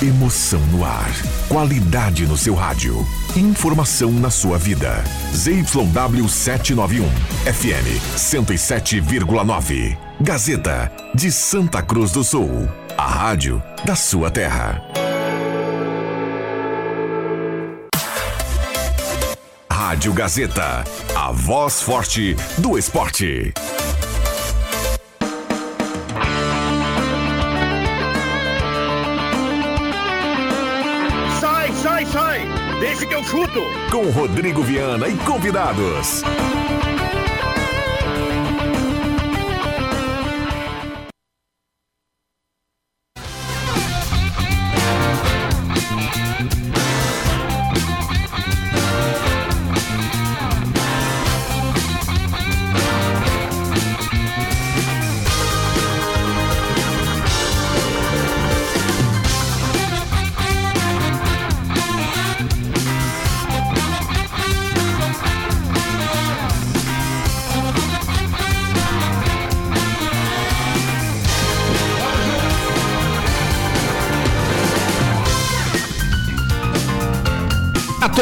Emoção no ar. Qualidade no seu rádio. Informação na sua vida. ZYW 791. FM 107,9. Gazeta de Santa Cruz do Sul. A rádio da sua terra. Rádio Gazeta. A voz forte do esporte. Com Rodrigo Viana e convidados.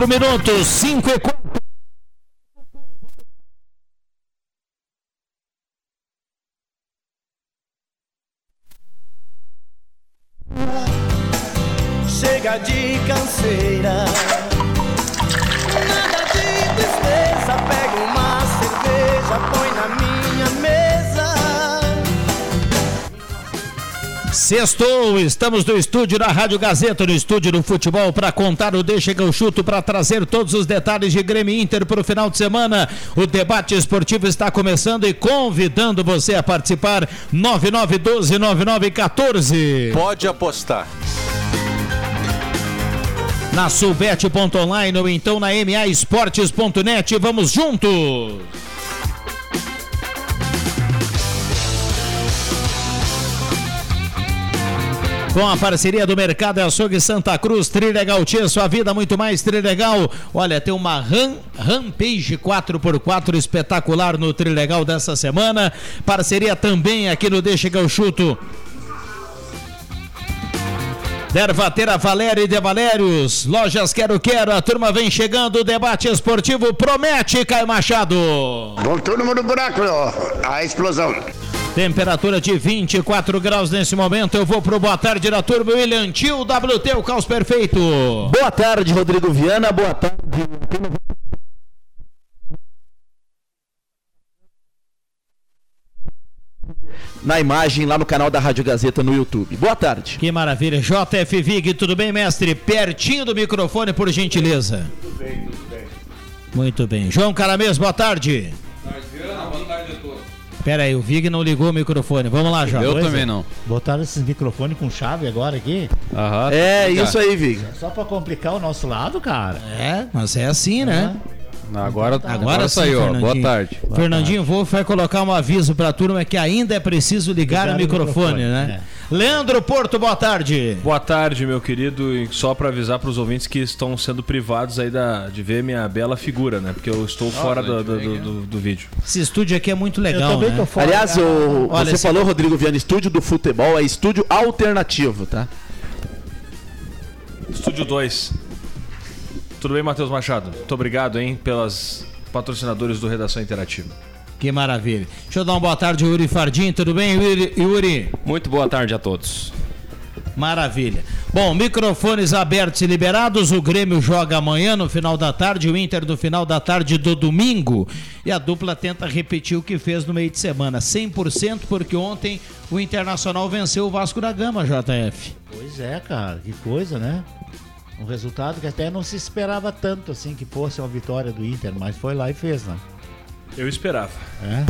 minutos, 5 e 4. Sextou, estamos no estúdio da Rádio Gazeta, no estúdio do futebol, para contar o Deixa que eu chuto, para trazer todos os detalhes de Grêmio Inter para o final de semana. O debate esportivo está começando e convidando você a participar. 9912-9914. Pode apostar. Na Sulbet.online ou então na MAEsportes.net. Vamos juntos! Com a parceria do Mercado Açougue Santa Cruz, Trilegal Tia, sua vida muito mais Trilegal. Olha, tem uma Ram, Rampage 4x4 espetacular no Trilegal dessa semana. Parceria também aqui no Deixa que eu chuto. Dervatera Valéria e De Valérios, Lojas Quero Quero, a turma vem chegando, o debate esportivo promete, Caio Machado. Voltou no buraco, ó, a explosão. Temperatura de 24 graus nesse momento. Eu vou pro boa tarde da turma. William Tio, WT, o caos perfeito. Boa tarde, Rodrigo Viana. Boa tarde. Na imagem lá no canal da Rádio Gazeta no YouTube. Boa tarde. Que maravilha. JF Vig, tudo bem, mestre? Pertinho do microfone, por gentileza. Tudo bem, tudo bem. Muito bem. João Caramês, boa tarde. Boa tarde a todos. Pera aí, o Vig não ligou o microfone. Vamos lá, João. Eu Pois também é. não. Botaram esses microfones com chave agora aqui? Aham. É, Obrigado. isso aí, Vig. Só pra complicar o nosso lado, cara. É, mas é assim, né? Agora, Agora, agora saiu. Boa tarde. Fernandinho Wolff vai colocar um aviso pra turma que ainda é preciso ligar Ligar o o microfone, microfone, né? Leandro Porto, boa tarde. Boa tarde, meu querido. E só para avisar para os ouvintes que estão sendo privados aí da, de ver minha bela figura, né? Porque eu estou fora do, do, do- do- do vídeo. Esse estúdio aqui é muito legal, eu também né? tô fora. Aliás, o, Olha, você falou, Rodrigo Viana, estúdio do futebol é estúdio alternativo, tá? Estúdio 2. Tudo bem, Matheus Machado? Muito obrigado, hein, pelas patrocinadores do Redação Interativa. Que maravilha. Deixa eu dar uma boa tarde, Yuri Fardim. Tudo bem, Yuri? Yuri? Muito boa tarde a todos. Maravilha. Bom, microfones abertos e liberados. O Grêmio joga amanhã no final da tarde, o Inter no final da tarde do domingo. E a dupla tenta repetir o que fez no meio de semana. 100% porque ontem o Internacional venceu o Vasco da Gama, JF. Pois é, cara, que coisa, né? Um resultado que até não se esperava tanto assim que fosse uma vitória do Inter, mas foi lá e fez, né? Eu esperava. É.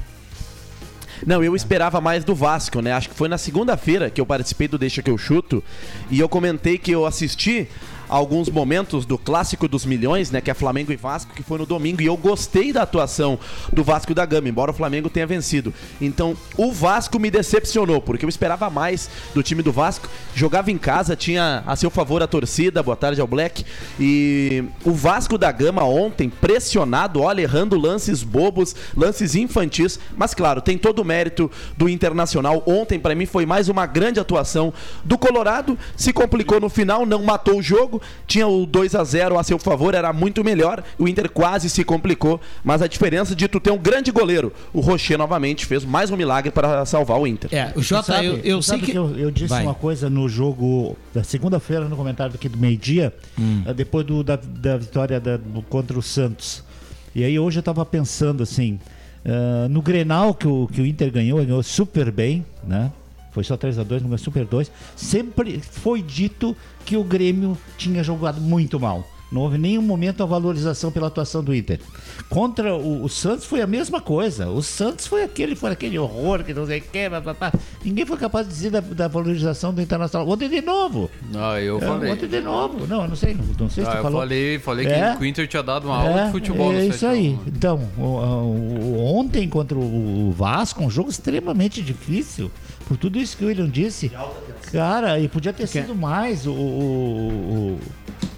Não, eu esperava mais do Vasco, né? Acho que foi na segunda-feira que eu participei do Deixa que eu chuto e eu comentei que eu assisti alguns momentos do clássico dos milhões, né, que é Flamengo e Vasco, que foi no domingo, e eu gostei da atuação do Vasco da Gama, embora o Flamengo tenha vencido. Então, o Vasco me decepcionou, porque eu esperava mais do time do Vasco. Jogava em casa, tinha a seu favor a torcida, boa tarde ao Black. E o Vasco da Gama ontem, pressionado, olha, errando lances bobos, lances infantis, mas claro, tem todo o mérito do Internacional. Ontem, para mim, foi mais uma grande atuação do Colorado. Se complicou no final, não matou o jogo, tinha o 2 a 0 a seu favor, era muito melhor. O Inter quase se complicou, mas a diferença de tu ter um grande goleiro, o Rocher novamente fez mais um milagre para salvar o Inter. É, o Jota, Sabe- eu, eu sei sabe que. eu, eu disse Vai. uma coisa no jogo da segunda-feira, no comentário aqui do meio-dia, Hum. eh, depois do- da, da vitória da- do- contra o Santos. E aí hoje eu tava pensando assim, ah, no Grenal que o, que o Inter ganhou, ganhou super bem, né? Foi só 3 a 2 não ganhou super 2. Sempre foi dito que o Grêmio tinha jogado muito mal. Não houve nenhum momento a valorização pela atuação do Inter. Contra o, o Santos foi a mesma coisa. O Santos foi aquele, foi aquele horror que não sei o que, papapá. Ninguém foi capaz de dizer da, da valorização do Internacional. Ontem de novo. Não, eu É, falei. Ontem de novo. Não, eu não sei. Não, não sei se Ah, tu eu falou. falei, falei É? que o Inter tinha dado uma aula É, de futebol no é isso aí. 7 a 1. Então, o- o- ontem contra o Vasco, um jogo extremamente difícil. Por tudo isso que o William disse. Cara, e podia ter sido mais o. o,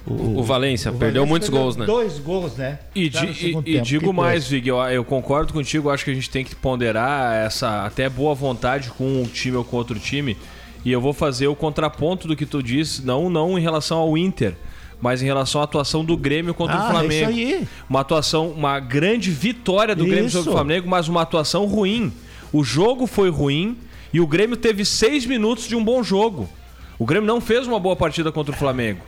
o, O Valência perdeu muitos gols, né? Dois gols, né? E, e- e digo Que mais. Vig, eu, eu concordo contigo, acho que a gente tem que ponderar essa até boa vontade com um time ou com outro time. E eu vou fazer o contraponto do que tu disse, não, não em relação ao Inter, mas em relação à atuação do Grêmio contra Ah, o Flamengo. é isso aí. Uma atuação, uma grande vitória do Grêmio sobre o Isso. Flamengo, mas uma atuação ruim. O jogo foi ruim e o Grêmio teve seis minutos de um bom jogo. O Grêmio não fez uma boa partida contra o Flamengo.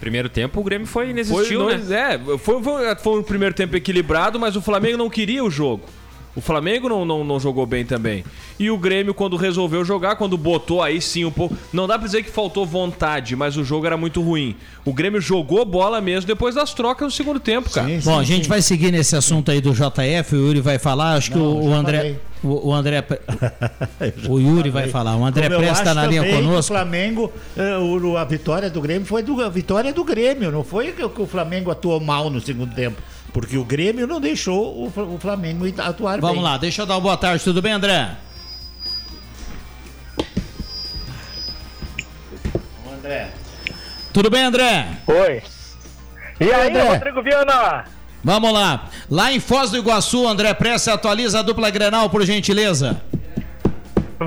Primeiro tempo o Grêmio foi Foi, inexistiu, né? dois- É, foi, foi, foi um primeiro tempo equilibrado, mas o Flamengo não queria o jogo. O Flamengo não, não, não jogou bem também. E o Grêmio, quando resolveu jogar, quando botou aí sim um pouco. Não dá pra dizer que faltou vontade, mas o jogo era muito ruim. O Grêmio jogou bola mesmo depois das trocas no segundo tempo, cara. Sim, Bom, sim, a gente sim. vai seguir nesse assunto aí do JF, o Yuri vai falar, acho que Não, o, o já André. O, o André. O Yuri vai falar. O André Presta tá na linha que conosco. O Flamengo, eh, o- a vitória do Grêmio foi do, a vitória do Grêmio, não foi que, o- que o Flamengo atuou mal no segundo tempo. Porque o Grêmio não deixou o, o Flamengo atuar bem. Vamos lá, deixa eu dar uma boa tarde, tudo bem, André? André. Tudo bem, André? Oi. E aí, André? Rodrigo Viana? Vamos lá. Lá em Foz do Iguaçu, André Presta atualiza a dupla Grenal, por gentileza.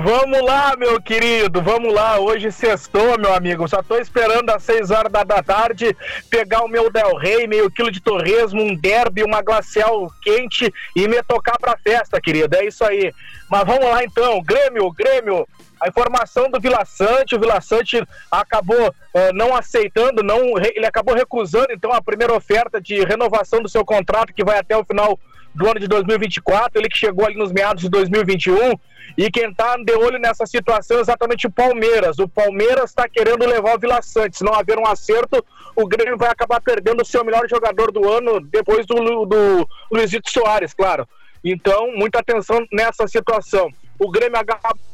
Vamos lá, meu querido, vamos lá. Hoje sextou, meu amigo. Só tô esperando às 6 horas da, da tarde pegar o meu Del Rey, meio quilo de torresmo, um derby, uma glacial quente e me tocar pra festa, querido. É isso aí. Mas vamos lá então. Grêmio, Grêmio. A informação do Vila Sante, o Vila Sante acabou eh, não aceitando, não, ele acabou recusando então a primeira oferta de renovação do seu contrato que vai até o final do ano de 2024, ele que chegou ali nos meados de 2021, e quem tá de olho nessa situação é exatamente o Palmeiras. O Palmeiras está querendo levar o Vila Sante. Se não haver um acerto, o Grêmio vai acabar perdendo o seu melhor jogador do ano, depois do, do Luizito Soares, claro. Então, muita atenção nessa situação. O Grêmio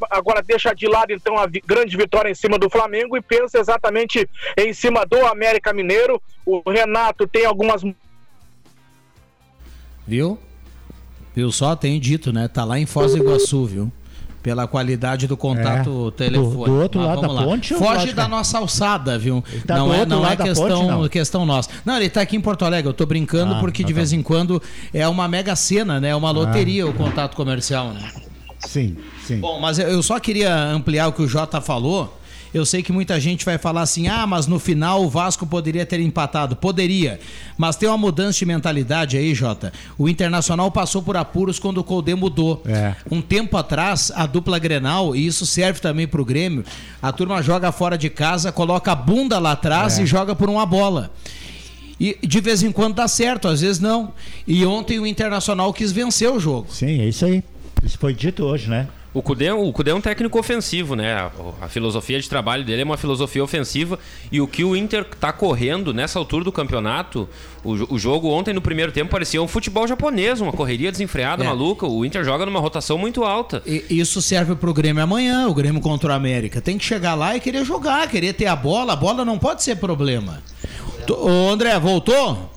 agora deixa de lado então a grande vitória em cima do Flamengo e pensa exatamente em cima do América Mineiro. O Renato tem algumas Viu? Viu só? Tem dito, né? Tá lá em Foz do Iguaçu, viu? Pela qualidade do contato É. telefônico. Do- do outro Mas lado da lá. ponte Foge da né? nossa alçada, viu? tá não é, não é questão, ponte, não? questão nossa. Não, ele tá aqui em Porto Alegre. Eu tô brincando Ah, porque tá, de tá. vez em quando é uma mega cena, né? É uma loteria o contato comercial, né? Sim, sim. Bom, mas eu- eu só queria ampliar o que o Jota falou. Eu sei que muita gente vai falar assim: ah, mas no final o Vasco poderia ter empatado. Poderia. Mas tem uma mudança de mentalidade aí, Jota. O Internacional passou por apuros quando o Colde mudou. É. Um tempo atrás, a dupla Grenal, e isso serve também pro Grêmio, a turma joga fora de casa, coloca a bunda lá atrás É. e joga por uma bola. E de vez em quando dá certo, às vezes não. E ontem o Internacional quis vencer o jogo. Sim, é isso aí. Isso foi dito hoje, né? O Cudê, o Cudê é um técnico ofensivo, né? A, a filosofia de trabalho dele é uma filosofia ofensiva. E o que o Inter tá correndo nessa altura do campeonato, o, o jogo ontem no primeiro tempo parecia um futebol japonês, uma correria desenfreada, É. maluca. O Inter joga numa rotação muito alta. E- Isso serve pro Grêmio amanhã, o Grêmio contra o América. Tem que chegar lá e querer jogar, querer ter a bola. A bola não pode ser problema. Ô, André, voltou?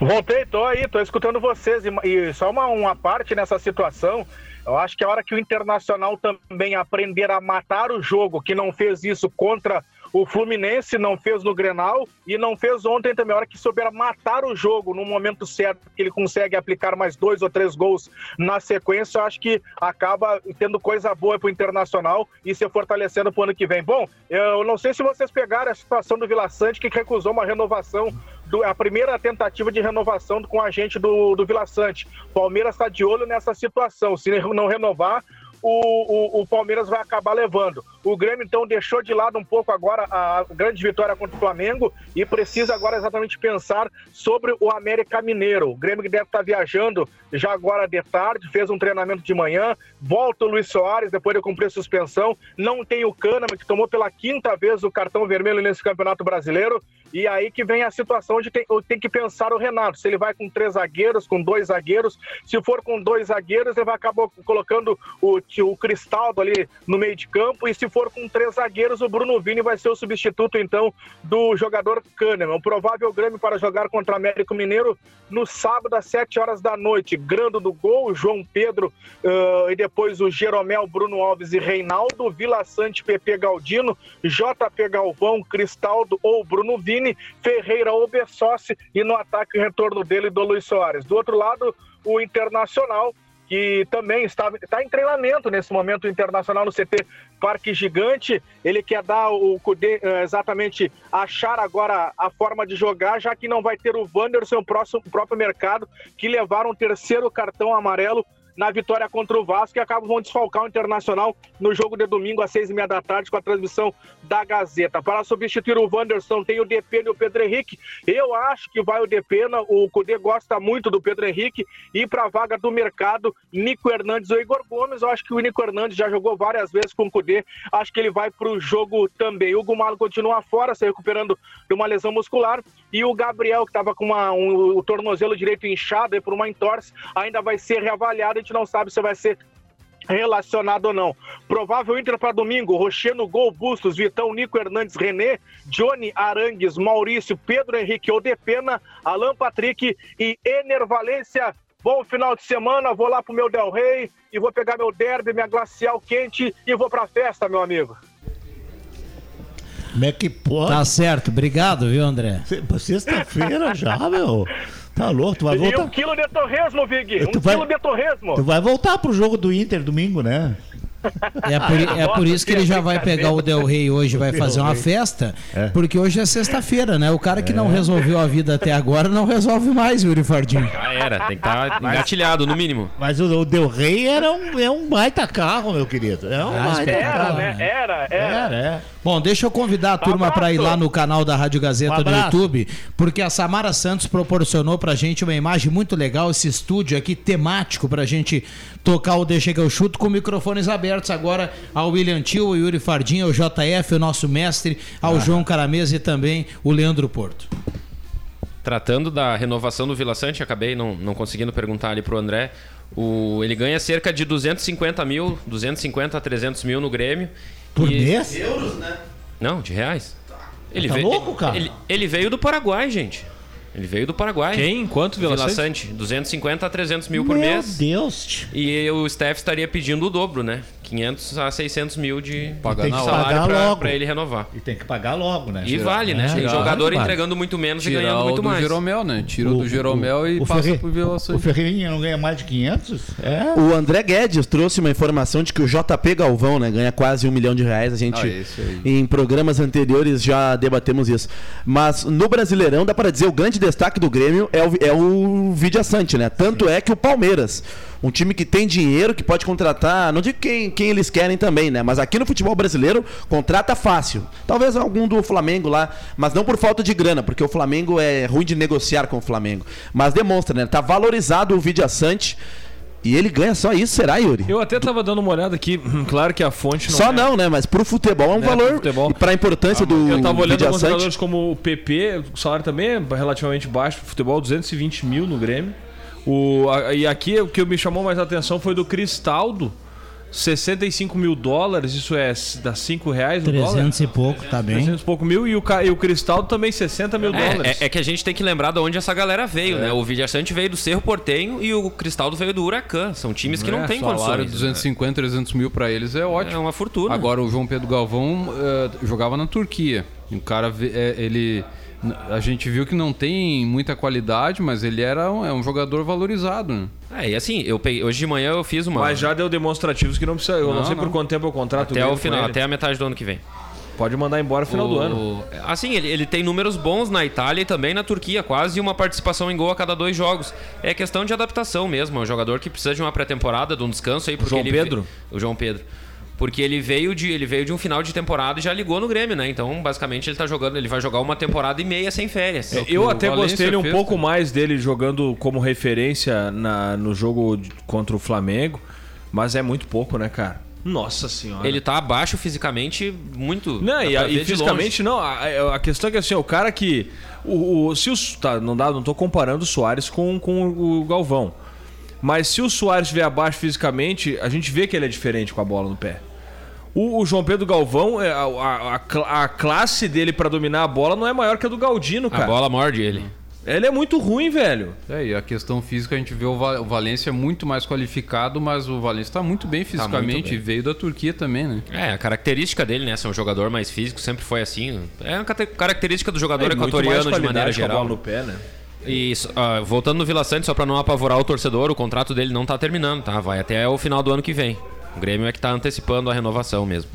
Voltei, tô aí, tô escutando vocês. E, só uma, uma parte nessa situação. Eu acho que a hora que o Internacional também aprender a matar o jogo, que não fez isso contra o Fluminense, não fez no Grenal e não fez ontem também. A hora que souber matar o jogo no momento certo, que ele consegue aplicar mais dois ou três gols na sequência, eu acho que acaba tendo coisa boa pro Internacional e se fortalecendo pro ano que vem. Bom, eu não sei se vocês pegaram a situação do Vila Sante, que recusou uma renovação do- a primeira tentativa de renovação com a gente do, do Vila Sante. Palmeiras está de olho nessa situação. Se não renovar, o, o, o Palmeiras vai acabar levando. O Grêmio, então, deixou de lado um pouco agora a grande vitória contra o Flamengo e precisa agora exatamente pensar sobre o América Mineiro. O Grêmio que deve estar viajando já agora de tarde, fez um treinamento de manhã, volta o Luiz Soares depois de cumprir suspensão, não tem o Kahneman, que tomou pela quinta vez o cartão vermelho nesse Campeonato Brasileiro, e aí que vem a situação de tem, tem que pensar o Renato, se ele vai com três zagueiros, com dois zagueiros, se for com dois zagueiros, ele vai acabar colocando o, o Cristaldo ali no meio de campo, e se for com três zagueiros, o Bruno Vini vai ser o substituto, então, do jogador Kahneman. O provável Grêmio para jogar contra o Américo Mineiro no sábado às 7 horas da noite. Grando do gol, João Pedro ah, e depois o Jeromel, Bruno Alves e Reinaldo, Vila Sante, PP Galdino, JP Galvão, Cristaldo ou Bruno Vini, Ferreira ou Bessossi e no ataque o retorno dele do Luiz Soares. Do outro lado, o Internacional que também está, está em treinamento nesse momento internacional no CT Parque Gigante. Ele quer dar o Cudê, eh, exatamente achar agora a forma de jogar, já que não vai ter o Wanderson, o próximo o próprio mercado, que levaram o terceiro cartão amarelo na vitória contra o Vasco e acabam vão desfalcar o Internacional no jogo de domingo às seis e meia da tarde com a transmissão da Gazeta. Para substituir o Wanderson tem o Depena e o Pedro Henrique. Eu acho que vai o Depena, o Cudê gosta muito do Pedro Henrique e para a vaga do mercado, Nico Hernandes ou Igor Gomes. Eu acho que o Nico Hernandes já jogou várias vezes com o Cudê, acho que ele vai para o jogo também. O Gumalo continua fora, se recuperando de uma lesão muscular e o Gabriel, que estava com uma, um, o tornozelo direito inchado por uma entorse, ainda vai ser reavaliado. Gente não sabe se vai ser relacionado ou não. Provável Inter para domingo, Rocher no gol, Bustos, Vitão, Nico Hernandes, René, Johnny Arangues, Maurício, Pedro Henrique Odepena, Alan Patrick e Ener Valência. Bom final de semana, vou lá pro meu Del Rey e vou pegar meu derby, minha glacial quente e vou pra festa, meu amigo. Como é que pode? Tá certo, obrigado, viu, André? Sexta-feira já, meu. Tá louco, tu vai E voltar. um quilo de torresmo, Vig. Um Tu vai- quilo de torresmo. Tu vai voltar pro jogo do Inter domingo, né? É por, é por isso que ele já vai pegar o Del Rey hoje, vai fazer uma festa, É. porque hoje é sexta-feira, né? O cara que não resolveu a vida até agora não resolve mais, Yuri Fardinho. Já era, tem que estar engatilhado, no mínimo. Mas o, o Del Rey era um, é um baita carro, meu querido. É um Ah, baita Era, carro. né? Era, era. Era, é. Bom, deixa eu convidar a turma para ir lá no canal da Rádio Gazeta Um do. YouTube, porque a Samara Santos proporcionou pra gente uma imagem muito legal, esse estúdio aqui temático pra gente tocar o Deixa que eu chuto com microfones abertos agora ao William Tio, ao Yuri Fardinho, ao JF, o nosso mestre, ao João Caramesa e também o Leandro Porto. Tratando da renovação do Vila Sante, acabei não, não conseguindo perguntar ali pro André. O, ele ganha cerca de 250 mil, 250 a 300 mil no Grêmio. Por E- mês? Não, de reais. Ele Tá veio, louco, cara? Ele, ele veio do Paraguai, gente. Ele veio do Paraguai. Quem? Quanto, Vila Vila Sante? Sante. 250 a 300 mil por Meu mês. Deus. E o Steph estaria pedindo o dobro, né? 500 a 600 mil de, de salário pra ele renovar. E tem que pagar logo, né? E vale, né? É, Tem jogador vale. entregando muito menos e ganhando muito mais. Jeromel, né? Tira o, do Jeromel e o passa Ferre- pro Vila O. Ferreirinha não ganha mais de 500? É. O André Guedes trouxe uma informação de que o JP Galvão, né, ganha quase um milhão de reais. A gente, Ah, em programas anteriores, já debatemos isso. Mas no Brasileirão, dá para dizer, o grande destaque do Grêmio é o, é o Vidia Sante, né? Tanto é que o Palmeiras, um time que tem dinheiro, que pode contratar, não digo quem, quem eles querem também, né? Mas aqui no futebol brasileiro, contrata fácil. Talvez algum do Flamengo lá, mas não por falta de grana, porque o Flamengo é ruim de negociar com o Flamengo. Mas demonstra, né? Tá valorizado o Vidia Sante. E ele ganha só isso, será, Yuri? Eu até tava dando uma olhada aqui, claro que a fonte não Só é- não, né? Mas pro futebol é um É, valor. futebol. E pra importância do Eu tava olhando alguns jogadores como o PP, o salário também é relativamente baixo pro futebol, 220 mil no Grêmio. O, a- e aqui o que me chamou mais a atenção foi do Cristaldo, 65 mil dólares, isso é dá 5 reais o 300 dólar? e pouco, tá bem. 300 e pouco mil e o, ca- e o Cristaldo também 60 mil É, dólares. é, é que a gente tem que lembrar de onde essa galera veio, né? O Vilhaçante veio do Cerro Portenho e o Cristaldo veio do Huracan. São times que não É, têm Salário condições. 250, 300 mil pra eles é ótimo. É uma fortuna. Agora o João Pedro Galvão eh, jogava na Turquia. O cara, é, ele, a gente viu que não tem muita qualidade, mas ele era um, é um jogador valorizado. Né? É, e assim, eu peguei, hoje de manhã eu fiz uma. Mas já deu demonstrativos que não precisa. Eu não, Não, sei por não. quanto tempo o contrato até o final, ele. até a metade do ano que vem. Pode mandar embora no final do O- ano. Assim, ele, ele tem números bons na Itália e também na Turquia, quase uma participação em gol a cada dois jogos. É questão de adaptação mesmo. É um jogador que precisa de uma pré-temporada, de um descanso aí. Porque João ele Pedro? O João Pedro. Porque ele veio, de, ele veio de um final de temporada e já ligou no Grêmio, né? Então, basicamente, ele tá jogando, ele vai jogar uma temporada e meia sem férias. É, Eu até Valência gostei um fez pouco mais dele jogando como referência na, no jogo contra o Flamengo, mas é muito pouco, né, cara? Nossa senhora. Ele tá abaixo fisicamente muito. Não, e, e fisicamente não. A, a questão é que assim, o cara que. O, o- se o, tá, não, dá, não tô comparando o Soares com, com o Galvão. Mas se o Soares estiver abaixo fisicamente, a gente vê que ele é diferente com a bola no pé. O, o João Pedro Galvão, é, a, a- a cl- a classe dele pra dominar a bola não é maior que a do Galdino, cara. A bola morde ele. Ele é muito ruim, velho. É, e a questão física a gente vê o, Va- o Valência muito mais qualificado, mas o Valência está muito bem fisicamente. bem. e veio da Turquia também, né? É, a característica dele, né? Ser um jogador mais físico, sempre foi assim. É uma característica do jogador É, muito equatoriano de maneira com a geral. bola no pé, né? E isso, ah, voltando no Vila Sante, só pra não apavorar o torcedor, o contrato dele não tá terminando, tá? Vai até o final do ano que vem. O Grêmio é que tá antecipando a renovação mesmo.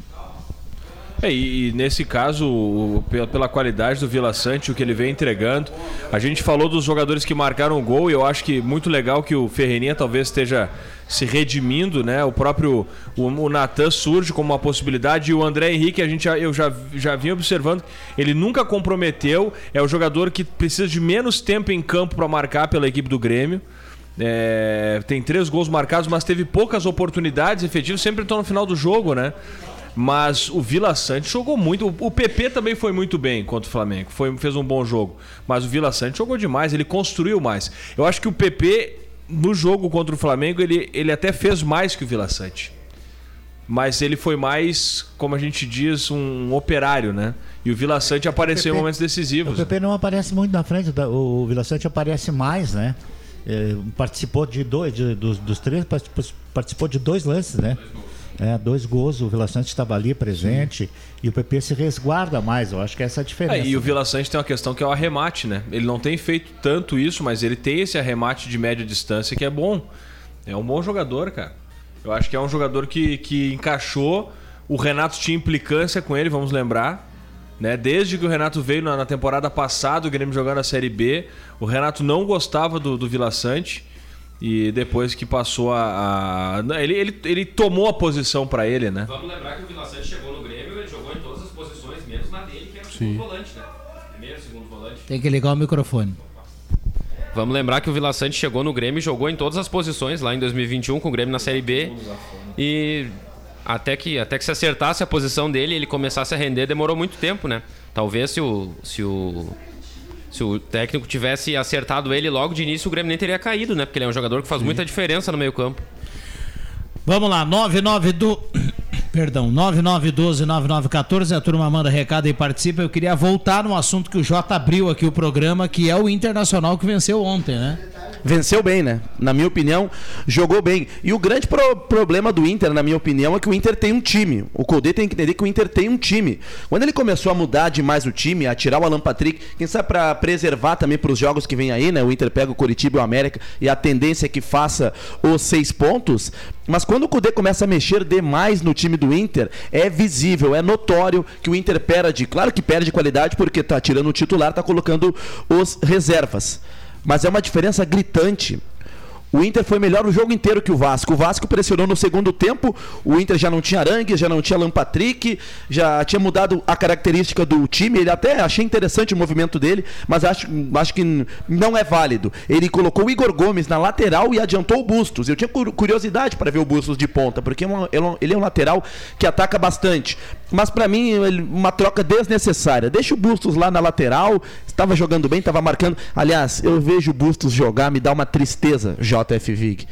É, e, nesse caso, pela, qualidade do Vila Sante, o que ele vem entregando. A gente falou dos jogadores que marcaram o gol e eu acho que muito legal que o Ferreirinha talvez esteja se redimindo, né? O próprio o, o Natan surge como uma possibilidade e o André Henrique, a gente eu já, já vinha observando, ele nunca comprometeu, é o jogador que precisa de menos tempo em campo para marcar pela equipe do Grêmio. É, tem três gols marcados, mas teve poucas oportunidades efetivas, sempre estão no final do jogo, né? Mas o Vila Sante jogou muito. O- O PP também foi muito bem contra o Flamengo. Foi, fez um bom jogo. Mas o Vila Sante jogou demais, ele construiu mais. Eu acho que o PP, no jogo contra o Flamengo, ele, ele até fez mais que o Vila Sante. Mas ele foi mais, como a gente diz, um operário, né? E o Vila Sante apareceu em PP momentos O decisivos. PP não aparece muito na frente, o Vila Sante aparece mais, né? É, participou de dois, de- dos, dos três, participou, participou de dois lances, né? É, dois gols, o Vila Sante estava ali presente e o PP se resguarda mais, eu acho que essa é a diferença. É, e o Vila Sante tem uma questão que é o arremate, né? Ele não tem feito tanto isso, mas ele tem esse arremate de média distância que é bom. É um bom jogador, cara. Eu acho que é um jogador que, que encaixou. O Renato tinha implicância com ele, vamos lembrar. Né? Desde que o Renato veio na, na temporada passada, o Grêmio jogando a Série B, o Renato não gostava do, do Vila Sante. E depois que passou a. a- ele, ele, ele tomou a posição pra ele, né? Vamos lembrar que o Vila Sante chegou no Grêmio, ele jogou em todas as posições, menos na dele, que era o segundo volante, né? Primeiro, segundo volante. Tem que ligar o microfone. Vamos lembrar que o Vila Sante chegou no Grêmio e jogou em todas as posições lá em 2021 com o Grêmio na Série B. E até que, até que se acertasse a posição dele e ele começasse a render, demorou muito tempo, né? Talvez se o, se o, se o técnico tivesse acertado ele logo de início, o Grêmio nem teria caído, né? Porque ele é um jogador que faz muita diferença no meio campo. Vamos lá, 99 do. Perdão, 9912-9914, a turma manda recado e participa. Eu queria voltar no assunto que o Jota abriu aqui o programa, que é o Internacional que venceu ontem, né? Venceu bem, né? Na minha opinião, jogou bem. E o grande pro- problema do Inter, na minha opinião, é que o Inter tem um time. O Codê tem que entender que o Inter tem um time. Quando ele começou a mudar demais o time, a tirar o Alan Patrick, quem sabe pra preservar também pros jogos que vem aí, né? O Inter pega o Coritiba e o América e a tendência é que faça os seis pontos. Mas quando o Cudê começa a mexer demais no time do Inter, é visível, é notório que o Inter perde. Claro que perde qualidade porque tá tirando o titular, tá colocando os reservas. Mas é uma diferença gritante. O Inter foi melhor o jogo inteiro que o Vasco. O Vasco pressionou no segundo tempo. O Inter já não tinha Arangues, já não tinha Alan Patrick, já tinha mudado a característica do time. Ele até achei interessante o movimento dele, mas acho, acho que não é válido. Ele colocou o Igor Gomes na lateral e adiantou o Bustos. Eu tinha cur- curiosidade para ver o Bustos de ponta, porque é é ele é um lateral que ataca bastante. Mas para mim, uma troca desnecessária. Deixa o Bustos lá na lateral, estava jogando bem, estava marcando. Aliás, eu vejo o Bustos jogar, me dá uma tristeza, JF Vig.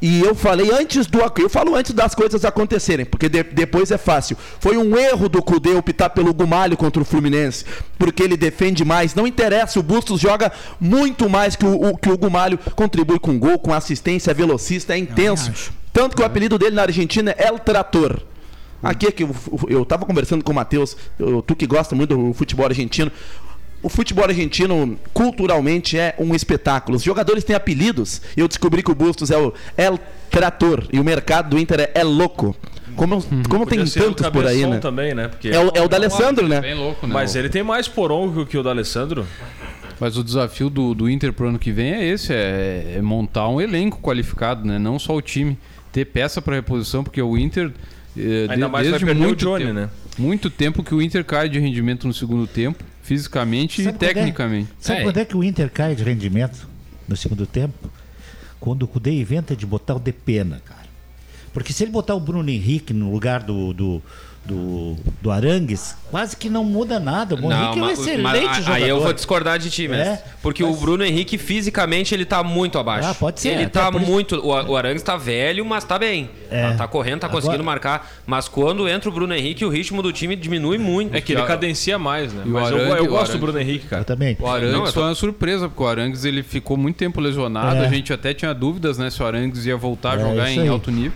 E eu falei antes do. Eu falo antes das coisas acontecerem, porque de- depois é fácil. Foi um erro do Cudê optar pelo Gumalho contra o Fluminense, porque ele defende mais. Não interessa, o Bustos joga muito mais que o, o- que o Gumalho, contribui com gol, com assistência, é velocista, é intenso. Tanto que o apelido dele na Argentina é El Trator. Aqui é que eu, eu tava conversando com o Matheus, eu- tu que gosta muito do futebol argentino. O futebol argentino, culturalmente, é um espetáculo. Os jogadores têm apelidos. Eu descobri que o Bustos é o El Trator. E o mercado do Inter é, é louco. Como, como tem Podia tantos por aí, né? também, né? Porque... É o, é o da Alessandro, né? Bem louco, né? Mas ele tem mais porongo que o da Alessandro. Mas o desafio do, do Inter pro ano que vem é esse, é, é montar um elenco qualificado, né? Não só o time. Ter peça para reposição, porque o Inter... eh, Ainda de- mais vai desde o muito Johnny, tempo, né? Muito tempo que o Inter cai de rendimento no segundo tempo, fisicamente Sabe e é? tecnicamente. Sabe quando é que o Inter cai de rendimento no segundo tempo? Quando o Cudê inventa de botar o Depena, cara. Porque se ele botar o Bruno Henrique no lugar do, do, do, do Arangues, quase que não muda nada. O Bruno Henrique é um mas- excelente mas jogador. Aí eu vou discordar de ti, mestre. É, porque o Bruno Henrique, fisicamente, ele tá muito abaixo. Ah, pode ser, Ele tá por isso- muito. O, o Arangues tá velho, mas tá bem. É. Tá, tá correndo, tá Agora- conseguindo marcar. Mas quando entra o Bruno Henrique, o ritmo do time diminui muito. É que ele cadencia mais, né? E Mas eu, Arangue- eu o gosto do Bruno Henrique, cara. Eu também. O Arangues Não, eu tô- foi uma surpresa, porque o Arangues ele ficou muito tempo lesionado. É. A gente até tinha dúvidas, né? Se o Arangues ia voltar a É, jogar em aí. alto nível.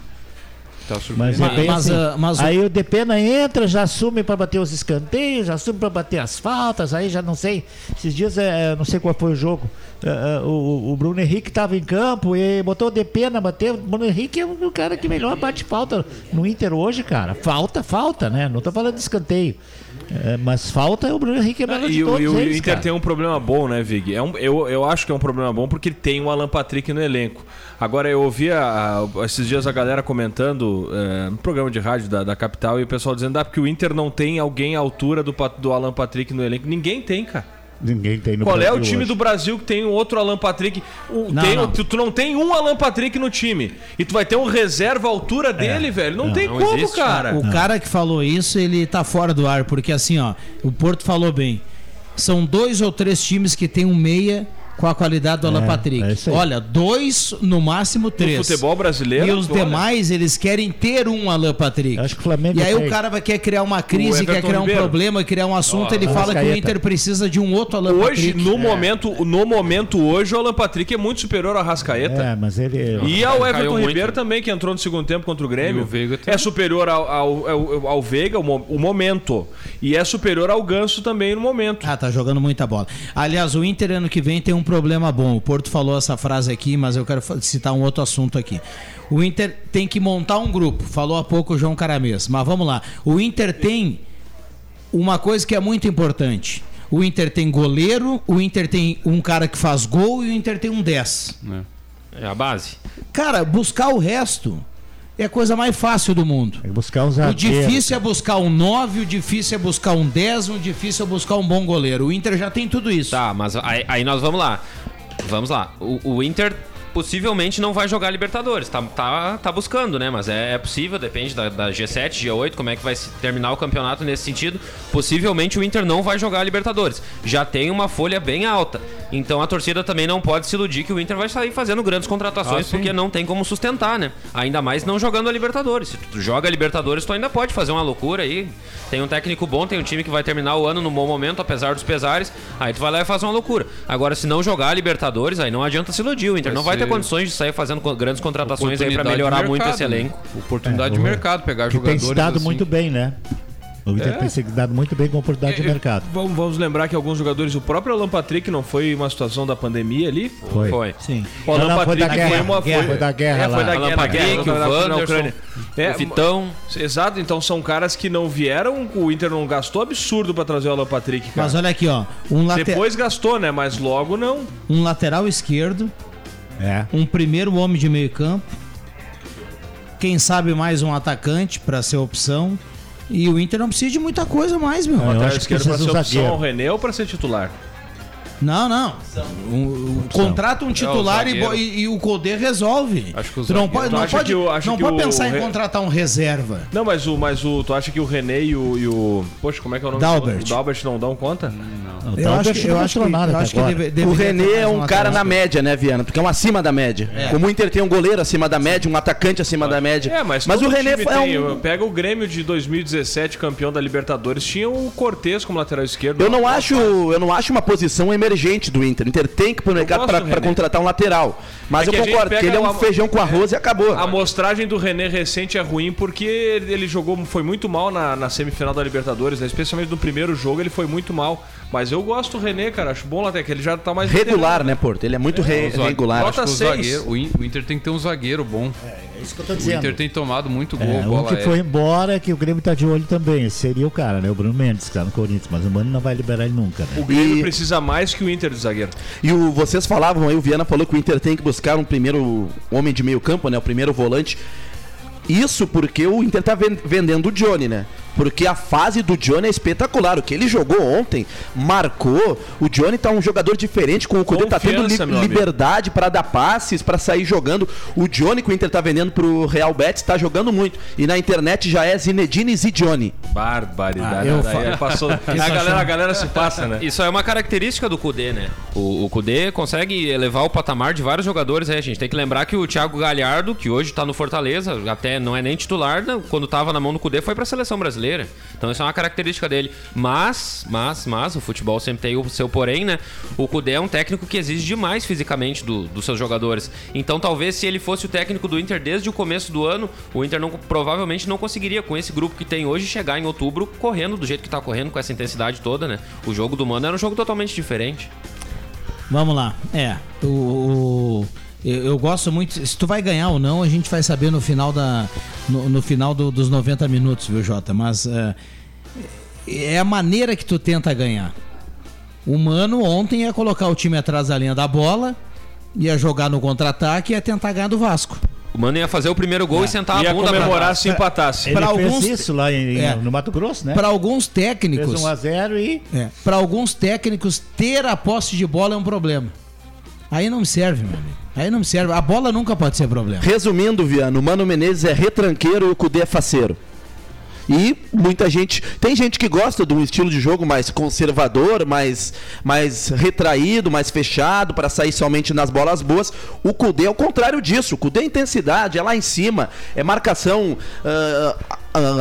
Tá Mas, é bem Mas, assim. ah, mas o- aí o Depena entra, já assume para bater os escanteios, já assume para bater as faltas, aí já não sei. Esses dias, é, não sei qual foi o jogo. é, é, o, o Bruno Henrique estava em campo e botou o Depena bater. O Bruno Henrique é o cara que melhor bate falta no Inter hoje, cara. Falta, falta, né? Não tô falando de escanteio. É, mas falta é o Bruno Henrique é melhor de E, o- todos e o eles, Inter cara. tem um problema bom, né, Vig? É um, eu, eu acho que é um problema bom porque tem o Alan Patrick no elenco. Agora, eu ouvi a- a- esses dias a galera comentando é, no programa de rádio da, da capital e o pessoal dizendo ah, porque o Inter não tem alguém à altura do, do Alan Patrick no elenco. Ninguém tem, cara. Ninguém tem no Qual é o Brasil time hoje. do Brasil que tem outro Alan Patrick? O- Não, tem- não. Tu, tu não tem um Alan Patrick no time. E tu vai ter um reserva à altura dele, velho. Não, tem não como, existe. cara. O cara que falou isso, ele tá fora do ar, porque assim, ó, o Porto falou bem. São dois ou três times que tem um meia com a qualidade do Alan É, Patrick. é. Olha, dois, no máximo três. No futebol brasileiro. E os olha, demais, eles querem ter um Alan Patrick. Eu acho que o Flamengo E aí tem. o cara vai querer criar uma crise, quer criar um Ribeiro. problema, criar um assunto, ele fala que o. Inter precisa de um outro Alan Hoje, Patrick. no momento, no momento hoje, o Alan Patrick é muito superior ao Rascaeta. É, mas ele. E ao Everton muito, Ribeiro né? também, que entrou no segundo tempo contra o Grêmio. E o Veiga também. é superior ao, ao, ao, ao Veiga, o, o momento. E é superior ao Ganso também no momento. Ah, tá jogando muita bola. Aliás, o Inter ano que vem tem um problema bom. O Porto falou essa frase aqui, mas eu quero citar um outro assunto aqui. O Inter tem que montar um grupo. Falou há pouco o João Caramês. Mas vamos lá. O Inter tem uma coisa que é muito importante. O Inter tem goleiro, o Inter tem um cara que faz gol e o Inter tem um 10. É a base. Cara, buscar o resto é a coisa mais fácil do mundo. Que buscar um O zagueiro. difícil é buscar um 9, o difícil é buscar um 10, o difícil é buscar um bom goleiro. O Inter já tem tudo isso. Tá, mas aí, aí nós vamos lá. Vamos lá. O, o Inter possivelmente não vai jogar Libertadores. Tá, tá, tá buscando, né? Mas é, é possível, depende da, da G7, G8, como é que vai se terminar o campeonato nesse sentido. Possivelmente o Inter não vai jogar Libertadores. Já tem uma folha bem alta. Então a torcida também não pode se iludir que o Inter vai sair fazendo grandes contratações, Ah, porque não tem como sustentar, né? Ainda mais não jogando a Libertadores. Se tu joga a Libertadores, tu ainda pode fazer uma loucura aí. Tem um técnico bom, tem um time que vai terminar o ano no bom momento, apesar dos pesares. Aí tu vai lá e faz uma loucura. Agora, se não jogar a Libertadores, aí não adianta se iludir. O Inter Vai não vai ter condições de sair fazendo grandes contratações aí pra melhorar muito mercado, esse né? elenco. Oportunidade É, de mercado, pegar Que tem jogadores se dado assim. muito bem, né? O Inter É. tem se dado muito bem com oportunidade de mercado. Vamos, vamos lembrar que alguns jogadores, o próprio Alan Patrick não foi uma situação da pandemia ali? Foi. Foi. Sim. O Alan Não, não, foi da Patrick guerra, foi uma guerra, foi da guerra é, foi da Alan guerra, Patrick, guerra, o Wanderson, Ucrânia. É, o Vitão. Exato, então são caras que não vieram, o Inter não gastou absurdo pra trazer o Alan Patrick, cara. Mas olha aqui, ó. Um, late- Depois gastou, né? Mas logo não. um lateral esquerdo, É. um primeiro homem de meio campo, quem sabe mais um atacante pra ser opção. E o Inter não precisa de muita coisa mais, meu. É, eu acho que precisa ser opção ao zagueiro. René ou pra ser titular? Não, não. Um, um, contrata um titular e, bo- e- e o Codê resolve. Acho que o tu não pode, não pode, o- não pode o pensar em contratar um reserva. Não, mas o, mas o. Tu acha que o René e o. E o poxa, como é que é o nome Dalbert. do O Dalbert não dão conta? Não, Eu acho que- eu acho que- nada eu acho que agora. deve- O René é um cara na média, né, Viana? Porque é um acima da média. É. Como o Inter tem um goleiro acima da média, um atacante acima da média. É, mas, mas o René é tem. um. Pega o Grêmio de 2017, campeão da Libertadores, tinha o Cortez como lateral esquerdo. Eu não acho, eu não acho uma posição emergente do Inter. O Inter tem que ir pro mercado René. contratar um lateral. Mas É eu concordo que ele é um a- feijão com arroz e acabou. A amostragem do René recente é ruim porque ele jogou, foi muito mal na, na semifinal da Libertadores, né? especialmente no primeiro jogo ele foi muito mal. Mas eu gosto do René, cara, acho bom até que ele já tá mais Regular, né, Porto? Ele é muito re- O zague- regular. acho que o, Nota seis. zagueiro, o In- o Inter tem que ter um zagueiro bom. É isso que eu tô O dizendo. Inter tem tomado muito gol, É, um bola que foi aérea. embora, que o Grêmio tá de olho também. Esse seria o cara, né? O Bruno Mendes, que tá no Corinthians. Mas o Mano não vai liberar ele nunca, né? O Grêmio E- precisa mais que o Inter de zagueiro. E o, vocês falavam aí, o Viana falou que o Inter tem que buscar um primeiro homem de meio campo, né? O primeiro volante. Isso porque o Inter tá ven- vendendo o Johnny, né? Porque a fase do Johnny é espetacular. O que ele jogou ontem, marcou. O Johnny tá um jogador diferente, com o Cudê tá tendo li- liberdade para dar passes, para sair jogando. O Johnny que o Inter tá vendendo pro Real Betis tá jogando muito. E na internet já é Zinedine Zidione. Barbaridade. Ah, eu Daí passou- a, galera, a galera se passa, né? Isso é uma característica do Kudê, né? O, o Kudê consegue elevar o patamar de vários jogadores aí. A gente tem que lembrar que o Thiago Galhardo, que hoje tá no Fortaleza, até não é nem titular, né? quando tava na mão do Kudê foi pra seleção brasileira. Então isso é uma característica dele. Mas, mas, mas, o futebol sempre tem o seu porém, né? O Kudê é um técnico que exige demais fisicamente do- dos seus jogadores. Então talvez se ele fosse o técnico do Inter desde o começo do ano, o Inter não, provavelmente não conseguiria, com esse grupo que tem hoje, chegar em outubro correndo do jeito que tá correndo, com essa intensidade toda, né? O jogo do Mano era um jogo totalmente diferente. Vamos lá. É, o, o- eu, eu gosto muito. Se tu vai ganhar ou não, a gente vai saber no final da no, no final do- dos 90 minutos, viu, Jota? Mas é, é a maneira que tu tenta ganhar. O Mano ontem ia colocar o time atrás da linha da bola, ia jogar no contra-ataque e ia tentar ganhar do Vasco. O Mano ia fazer o primeiro gol e sentar Ia a bunda pra comemorar trás. se empatasse. Ele Pra fez alguns- isso lá em- É. no Mato Grosso, né? Para alguns Fez técnicos, 1x0 e. é, para alguns técnicos ter a posse de bola é um problema. Aí não me serve, meu amigo. Aí não me serve. A bola nunca pode ser problema. Resumindo, Viano, o Mano Menezes é retranqueiro e o Cudê é faceiro. E muita gente. Tem gente que gosta de um estilo de jogo mais conservador, mais, mais retraído, mais fechado, para sair somente nas bolas boas. O Cudê é o contrário disso. O Cudê é intensidade, é lá em cima, é marcação ah,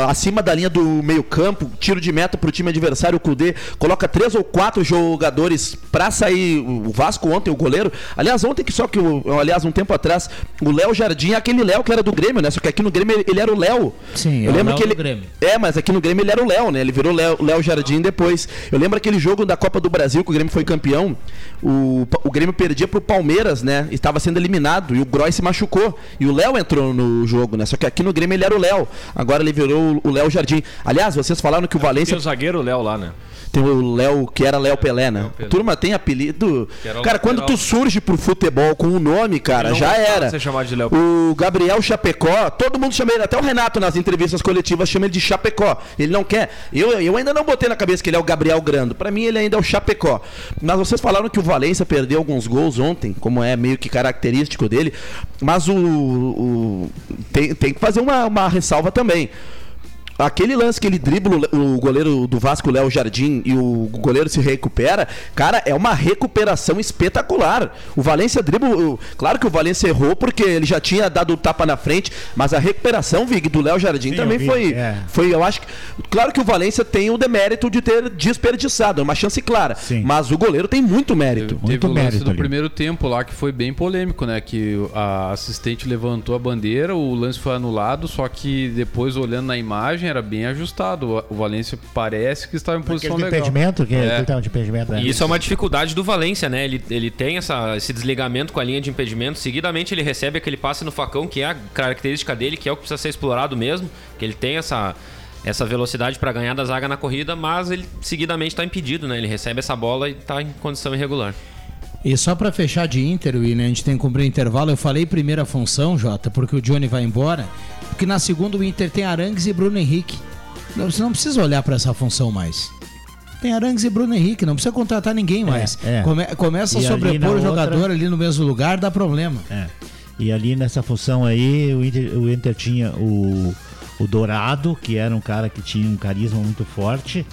acima da linha do meio-campo, tiro de meta pro time adversário. O Cudê coloca três ou quatro jogadores para sair. O Vasco ontem, o goleiro. Aliás, ontem que só que, o, aliás, um tempo atrás, o Léo Jardim é aquele Léo que era do Grêmio, né? Só que aqui no Grêmio ele, era o Léo. Sim, eu é o lembro Léo que do ele. Grêmio. É, mas aqui no Grêmio ele era o Léo, né? Ele virou Léo, Léo Jardim depois. Eu lembro aquele jogo da Copa do Brasil que o Grêmio foi campeão. O, o Grêmio perdia pro Palmeiras, né? Estava sendo eliminado e o Groy se machucou. E o Léo entrou no jogo, né? Só que aqui no Grêmio ele era o Léo. Agora ele virou o Léo Jardim. Aliás, vocês falaram que o Valência Tem o zagueiro Léo lá, né? tem o Léo, que era Léo Pelé, né? Turma tem apelido. Cara, quando tu surge pro futebol com o nome, cara, já era. ser chamado de Léo. O Gabriel Chapecó, todo mundo chama ele, até o Renato nas entrevistas coletivas chama ele de Chapecó. Ele não quer. Eu, eu ainda não botei na cabeça que ele é o Gabriel Grando. Pra mim ele ainda é o Chapecó. Mas vocês falaram que o Valência perdeu alguns gols ontem, como é meio que característico dele. Mas o. o- tem, tem que fazer uma, uma ressalva também. Aquele lance que ele dribla o goleiro do Vasco, Léo Jardim, e o goleiro se recupera, cara, é uma recuperação espetacular. O Valência dribla. Claro que o Valência errou porque ele já tinha dado o tapa na frente, mas a recuperação, Vig, do Léo Jardim Sim, também vi, foi, é. foi. Eu acho que. Claro que o Valência tem o demérito de ter desperdiçado, é uma chance clara. Sim. Mas o goleiro tem muito mérito. Teve Muito o lance mérito do ali. primeiro tempo lá que foi bem polêmico, né? Que a assistente levantou a bandeira, o lance foi anulado, só que depois olhando na imagem era bem ajustado. O Valência parece que estava em posição Aquele de legal. impedimento, que É. ele tava de impedimento, né? E isso é uma dificuldade do Valência, né? Ele, ele tem essa, esse desligamento com a linha de impedimento. Seguidamente ele recebe aquele passe no facão, que é a característica dele, que é o que precisa ser explorado mesmo. Que ele tem essa, essa velocidade para ganhar da zaga na corrida, mas ele seguidamente está impedido, né? Ele recebe essa bola e está em condição irregular. E só pra fechar de Inter, William, a gente tem que cumprir o intervalo. Eu falei primeira função, Jota, porque o Johnny vai embora. Porque na segunda o Inter tem Arangues e Bruno Henrique. Você não precisa olhar pra essa função mais. Tem Arangues e Bruno Henrique, não precisa contratar ninguém mais. é. Come- começa a E ali sobrepor o jogador outra- ali no mesmo lugar, dá problema. É. E ali nessa função aí, o Inter, o Inter tinha o, o Dourado, que era um cara que tinha um carisma muito forte.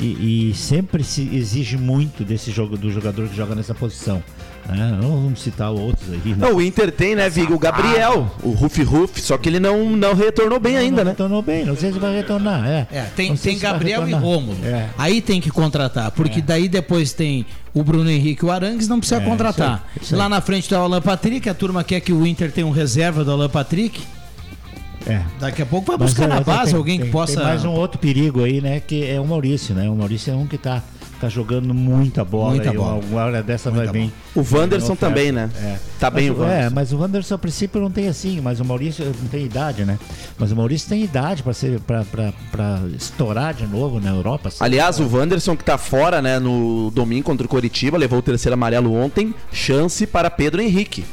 E, e sempre se exige muito desse jogo do jogador que joga nessa posição. né? Não vamos citar outros aí. né? Não, o Inter tem, né, Vig? O Gabriel, o Ruff Ruff, só que ele não, não retornou bem ainda, né? Retornou bem, não sei se vai retornar. É, É, tem, Não tem Gabriel e. Rômulo. É. Aí tem que contratar, porque daí depois tem o Bruno Henrique e o Arangues, não precisa É, contratar. isso aí, isso aí. Lá na frente tá o Alan Patrick, a turma quer que o Inter tenha um reserva do Alan Patrick. É. Daqui a pouco vai Mas, buscar é, na base tem- alguém tem- que possa. Tem mais um outro perigo aí, né? Que é o Maurício, né? O Maurício é um que tá, tá jogando muita bola. Muita bola. Uma hora dessa vai bem. O Wanderson também, né? É. Tá bem Mas o Wanderson. É, mas o Wanderson a princípio não tem assim, mas o Maurício não tem idade, né? Mas o Maurício tem idade pra ser para para estourar de novo na Europa. assim. Aliás, o Wanderson que tá fora, né, no domingo contra o Coritiba, levou o terceiro amarelo ontem, chance para Pedro Henrique.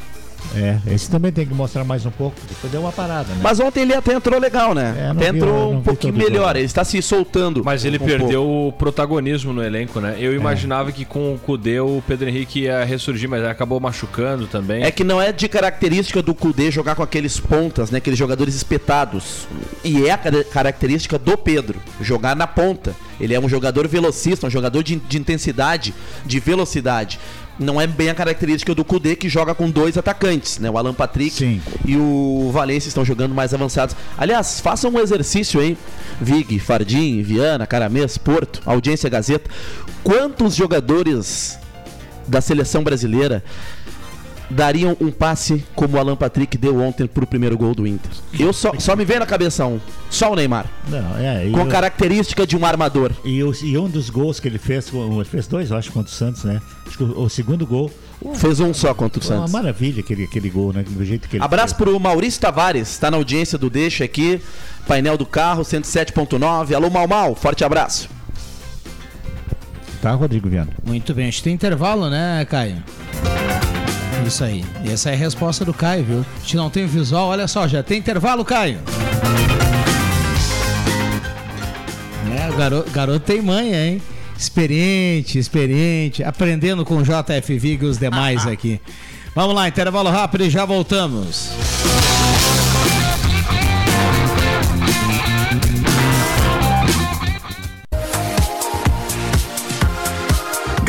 É, esse também tem que mostrar mais um pouco, depois deu uma parada, né? Mas ontem ele até entrou legal, né? É, até vi- entrou um pouquinho melhor, jogo. ele está se soltando. Mas ele um perdeu pouco. o protagonismo no elenco, né? Eu imaginava que com o Kudê o Pedro Henrique ia ressurgir, mas acabou machucando também. É que não é de característica do Kudê jogar com aqueles pontas, né? Aqueles jogadores espetados. E é a cara- característica do Pedro, jogar na ponta. Ele é um jogador velocista, um jogador de, de intensidade, de velocidade. Não é bem a característica do Kudê que joga com dois atacantes, né? O Alan Patrick Sim. e o Valência estão jogando mais avançados. Aliás, façam um exercício, hein? Vig, Fardim, Viana, Caramês, Porto, Audiência Gazeta. Quantos jogadores da seleção brasileira dariam um passe como o Alan Patrick deu ontem pro primeiro gol do Inter? Eu só, só me vem na cabeça um. Só o Neymar. Não, é, Com o- característica de um armador. E, o- e um dos gols que ele fez, ele fez dois, eu acho, contra o Santos, né? Acho que o, o segundo gol. Fez um só contra o Foi uma Santos. maravilha aquele, aquele gol, né? Do jeito que ele Abraço fez. pro Maurício Tavares, tá na audiência do Deixa aqui, painel do carro, 107.9. Alô, Mal Mal, forte abraço. Tá, Rodrigo Viana? Muito bem, a gente tem intervalo, né, Caio? Isso aí. E essa é a resposta do Caio, viu? A gente não tem o visual, olha só, já tem intervalo, Caio. É, o garoto, garoto tem manha, hein? Experiente, experiente, aprendendo com o JF Vig e os demais aqui. Vamos lá, intervalo rápido e já voltamos.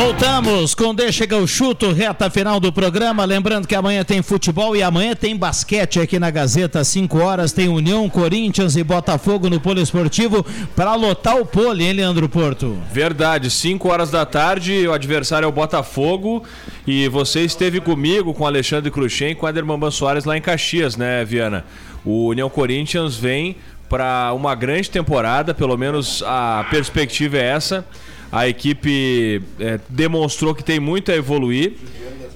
Voltamos com Deixa que eu chuto, reta final do programa. Lembrando que amanhã tem futebol e amanhã tem basquete aqui na Gazeta, 5 horas. Tem União, Corinthians e Botafogo no Polo Esportivo para lotar o pole, hein, Leandro Porto? Verdade, 5 horas da tarde, o adversário é o Botafogo. E você esteve comigo, com o Alexandre Cruxem e com o Aderman Soares lá em Caxias, né, Viana? O União Corinthians vem para uma grande temporada, pelo menos a perspectiva é essa. A equipe eh, demonstrou que tem muito a evoluir.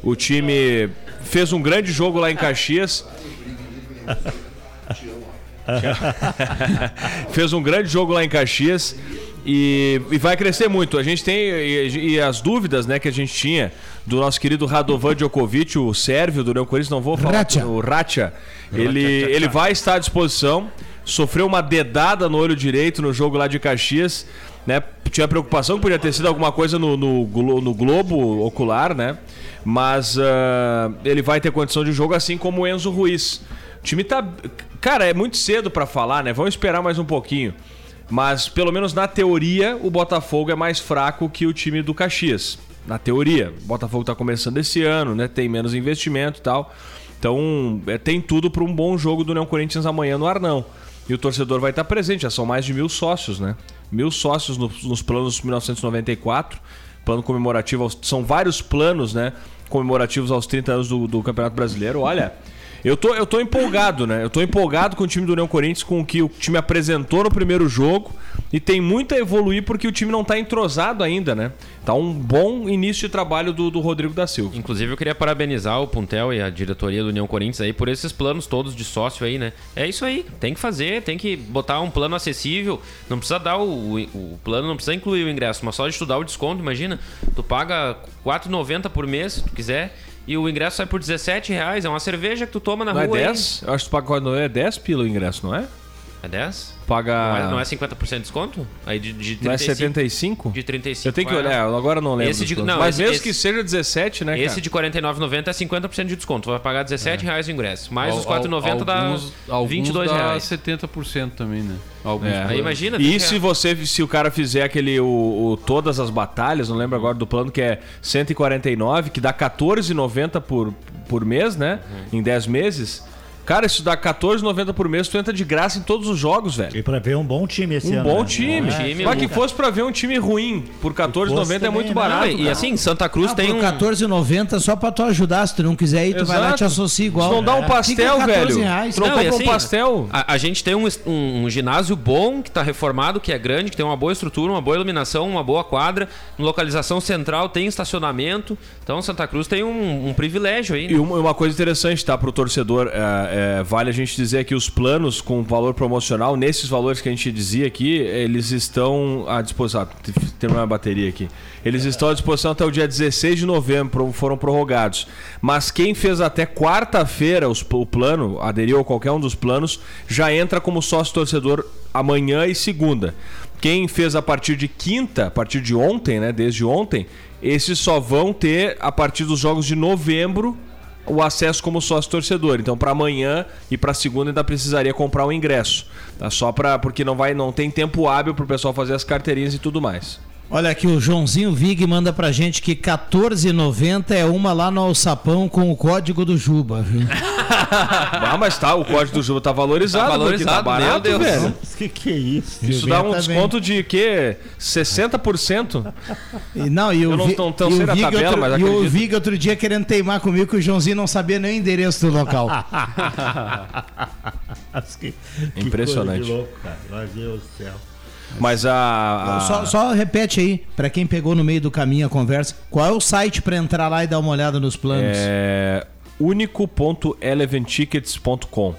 O time fez um grande jogo lá em Caxias. fez um grande jogo lá em Caxias e, e vai crescer muito. A gente tem e, e as dúvidas, né, que a gente tinha do nosso querido Radovan Djokovic, o sérvio do União Corinthians, não vou falar Racha. o Racha. Ele ele vai estar à disposição. Sofreu uma dedada no olho direito no jogo lá de Caxias, né? Tinha preocupação que podia ter sido alguma coisa no, no, no globo ocular, né? Mas ah, ele vai ter condição de jogo assim como o Enzo Ruiz. O time tá. Cara, é muito cedo pra falar, né? Vamos esperar mais um pouquinho. Mas, pelo menos na teoria, o Botafogo é mais fraco que o time do Caxias. Na teoria. O Botafogo tá começando esse ano, né? Tem menos investimento e tal. Então, é, tem tudo para um bom jogo do União Corinthians amanhã no Arnão. E o torcedor vai estar presente, já são mais de mil sócios, né? Mil sócios no- nos planos 1994. Plano comemorativo, aos- são vários planos, né? Comemorativos aos 30 anos do, do Campeonato Brasileiro. Olha, Eu tô, eu tô empolgado, né? Eu tô empolgado com o time do União Corinthians, com o que o time apresentou no primeiro jogo. E tem muito a evoluir porque o time não tá entrosado ainda, né? Tá um bom início de trabalho do, do Rodrigo da Silva. Inclusive, eu queria parabenizar o Puntel e a diretoria do União Corinthians aí por esses planos todos de sócio aí, né? É isso aí, tem que fazer, tem que botar um plano acessível. Não precisa dar o, o, o plano, não precisa incluir o ingresso, mas só de estudar o desconto, imagina. Tu paga R$ 4,90 por mês, se tu quiser. E o ingresso sai por 17 reais. É uma cerveja que tu toma na Não é rua. aí. 10? Eu acho que tu paga é 10 pila o ingresso, não é? É 10? Paga. Não é, não é 50% de desconto? Aí de, de 35. Não é 75? De 35. Eu tenho que é. olhar, eu agora não lembro. Esse de- não. Mas esse- mesmo esse- que seja 17, né, Esse cara? de R$ 49,90 é 50% de desconto. Vai pagar 17 reais o ingresso. Mais Al- os 4,90 dá alguns- alguns 22 dá reais. 70% também, né? Alguns É. Aí imagina, E se você, se o cara fizer aquele o, o- todas as batalhas, não lembro agora do plano que é 149, que dá 14,90 por, por mês, né? Uhum. Em 10 meses. Cara, isso dá 14,90 por mês, tu entra de graça em todos os jogos, velho. E pra ver um bom time esse Um ano. bom né? time. É, time, Mas que um- fosse pra ver um time ruim por 14,90 é muito né? barato. Não, e assim, Santa Cruz Ah, tem por um... 14,90 só pra tu ajudar. Se tu não quiser ir, tu vai lá e te Exato. associa igual. Tu não dá um É. pastel, 14 velho. reais. Tu não, Não, compra assim, um pastel. A, a gente tem um, um- um ginásio bom, que está reformado, que é grande, que tem uma boa estrutura, uma boa iluminação, uma boa quadra, localização central, tem estacionamento. Então Santa Cruz tem um, um privilégio aí. né? E uma, uma coisa interessante, tá, pro torcedor, é, é, vale a gente dizer que os planos com valor promocional, nesses valores que a gente dizia aqui, eles estão à disposição. Ah, te- terminar a bateria aqui. Eles estão à disposição até o dia 16 de novembro, foram prorrogados. Mas quem fez até quarta-feira o plano, aderiu a qualquer um dos planos, já entra como sócio torcedor amanhã e segunda. Quem fez a partir de quinta, a partir de ontem, né, desde ontem, esses só vão ter a partir dos jogos de novembro o acesso como sócio torcedor. Então, para amanhã e para segunda ainda precisaria comprar o ingresso, tá? Só para porque não vai, não tem tempo hábil para o pessoal fazer as carteirinhas e tudo mais. Olha aqui, o Joãozinho Vig manda pra gente que 14,90 é uma lá no Alçapão com o código do Juba, viu? ah, mas tá, o código do Juba tá valorizado, Tá valorizado, tá barato, meu Deus. velho. Que que é isso? Isso dá um desconto de quê? 60%? E, não, e o Eu não tão e sei tabela, outro, mas E o acredito. Vig outro dia querendo teimar comigo que o Joãozinho não sabia nem o endereço do local. Que- que Impressionante. coisa de louco, cara. Meu Deus do céu. Mas a, a- Só, só repete aí, pra quem pegou no meio do caminho a conversa, qual é o site pra entrar lá e dar uma olhada nos planos? é único.eleventickets.com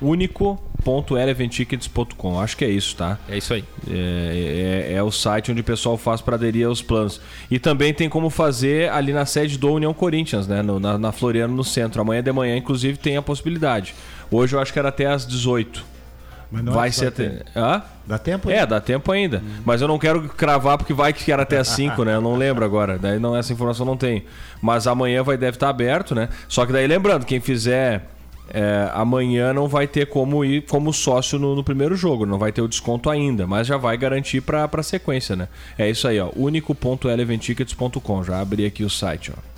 único.eleventickets.com Acho que é isso, tá? É isso aí. É, é- é o site onde o pessoal faz para aderir aos planos. E também tem como fazer ali na sede do União Corinthians, né? No- na, na Floriano, no centro. Amanhã de manhã, inclusive, tem a possibilidade. Hoje eu acho que era até às 18. Mas não vai é só ser até- até. Hã? Dá tempo? É, dá tempo ainda. Mas eu não quero cravar porque vai que era até as 5, né? Eu não lembro agora. Daí não, essa informação não tenho. Mas amanhã vai deve estar aberto, né? Só que daí lembrando, quem fizer é, amanhã não vai ter como ir como sócio no, no primeiro jogo, não vai ter o desconto ainda, mas já vai garantir pra, pra sequência, né? É isso aí, ó. único.eleventickets.com. Já abri aqui o site, ó.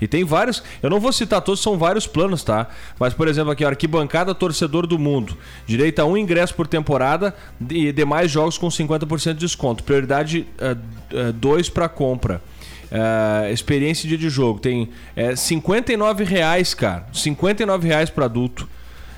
E tem vários, eu não vou citar todos, são vários planos, tá? Mas, por exemplo, aqui, arquibancada torcedor do mundo. Direito a um ingresso por temporada e demais jogos com 50% de desconto. Prioridade 2 para compra. Eh, experiência dia de jogo. Tem é, 59 reais, cara. 59 reais para adulto.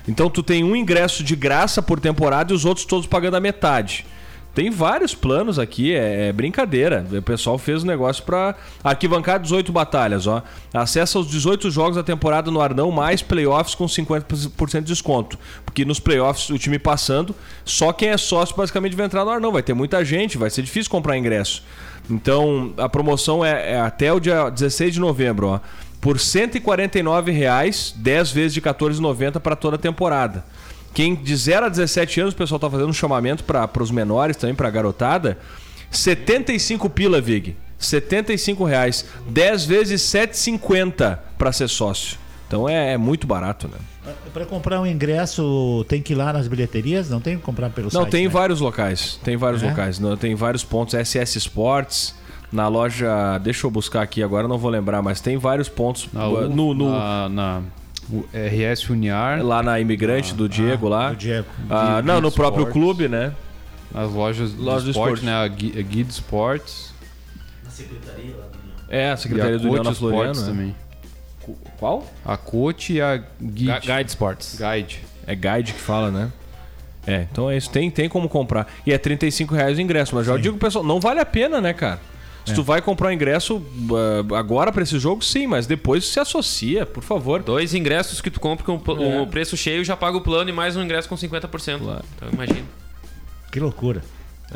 Então tu tem um ingresso de graça por temporada e os outros todos pagando a metade. Tem vários planos aqui, é, é brincadeira. O pessoal fez um negócio pra arquivancar 18 batalhas, ó. Acessa os 18 jogos da temporada no Arnão, mais playoffs com 50% de desconto. Porque nos playoffs, o time passando, só quem é sócio basicamente vai entrar no Arnão. Vai ter muita gente, vai ser difícil comprar ingresso. Então, a promoção é, é até o dia 16 de novembro, ó. Por 149 reais, 10 vezes de R$ 14,90 para toda a temporada. Quem de 0 a 17 anos, o pessoal tá fazendo um chamamento para os menores também, para a garotada. 75 pila, Vig. 75 reais. 10 vezes 7,50 para ser sócio. Então é, é muito barato, né? Para comprar um ingresso, tem que ir lá nas bilheterias? Não tem que comprar pelo Não, site? tem né? vários locais. Tem vários É? locais. Não, Tem vários pontos. SS Sports. Na loja. Deixa eu buscar aqui agora, não vou lembrar, mas tem vários pontos. Na, no, no- na, na RS Uniar. lá na Imigrante do Diego lá. O Diego. Ah, não, no próprio Sports. clube, né? As lojas Lojas do do esporte, né? A Gui- a Guide Sports. É, a Secretaria a do União na Floriano. Sports né? também. Qual? A Coach e a Guide. Guide Sports. Guide. É Guide que fala, né? É, então é isso. Tem, tem como comprar. E é 35 reais o ingresso. Mas já eu digo, pessoal, não vale a pena, né, cara? Se tu vai comprar o ingresso ah, agora pra esse jogo, sim, mas depois se associa, por favor. Dois ingressos que tu compra com o É. preço cheio, já paga o plano e mais um ingresso com 50%. Então imagina. Que loucura.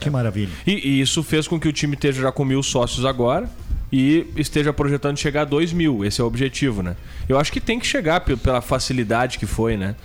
Que maravilha. E, e isso fez com que o time esteja já com mil sócios agora e esteja projetando chegar a dois mil. Esse é o objetivo, né? Eu acho que tem que chegar pe- pela facilidade que foi, né?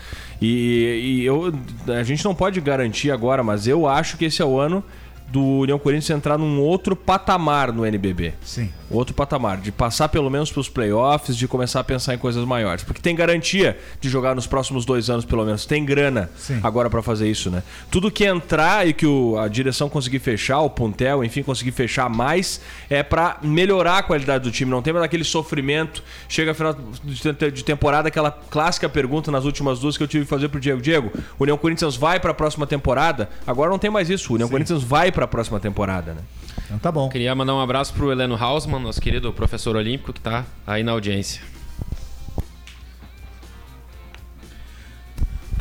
E, e eu, a gente não pode garantir agora, mas eu acho que esse é o ano do União Corinthians entrar num outro patamar no NBB. Sim. Outro patamar, de passar pelo menos para os playoffs, de começar a pensar em coisas maiores. Porque tem garantia de jogar nos próximos dois anos, pelo menos. Tem grana Sim. agora para fazer isso, né? Tudo que entrar e que o- a direção conseguir fechar, o Puntel, enfim, conseguir fechar mais, é para melhorar a qualidade do time. Não tem mais aquele sofrimento. Chega final de te- de temporada, aquela clássica pergunta nas últimas duas que eu tive que fazer pro Diego. Diego, o União Corinthians vai para a próxima temporada? Agora não tem mais isso. O União Corinthians vai para a próxima temporada, né? Então tá bom. Queria mandar um abraço pro Heleno Hausmann, nosso querido professor olímpico, que tá aí na audiência.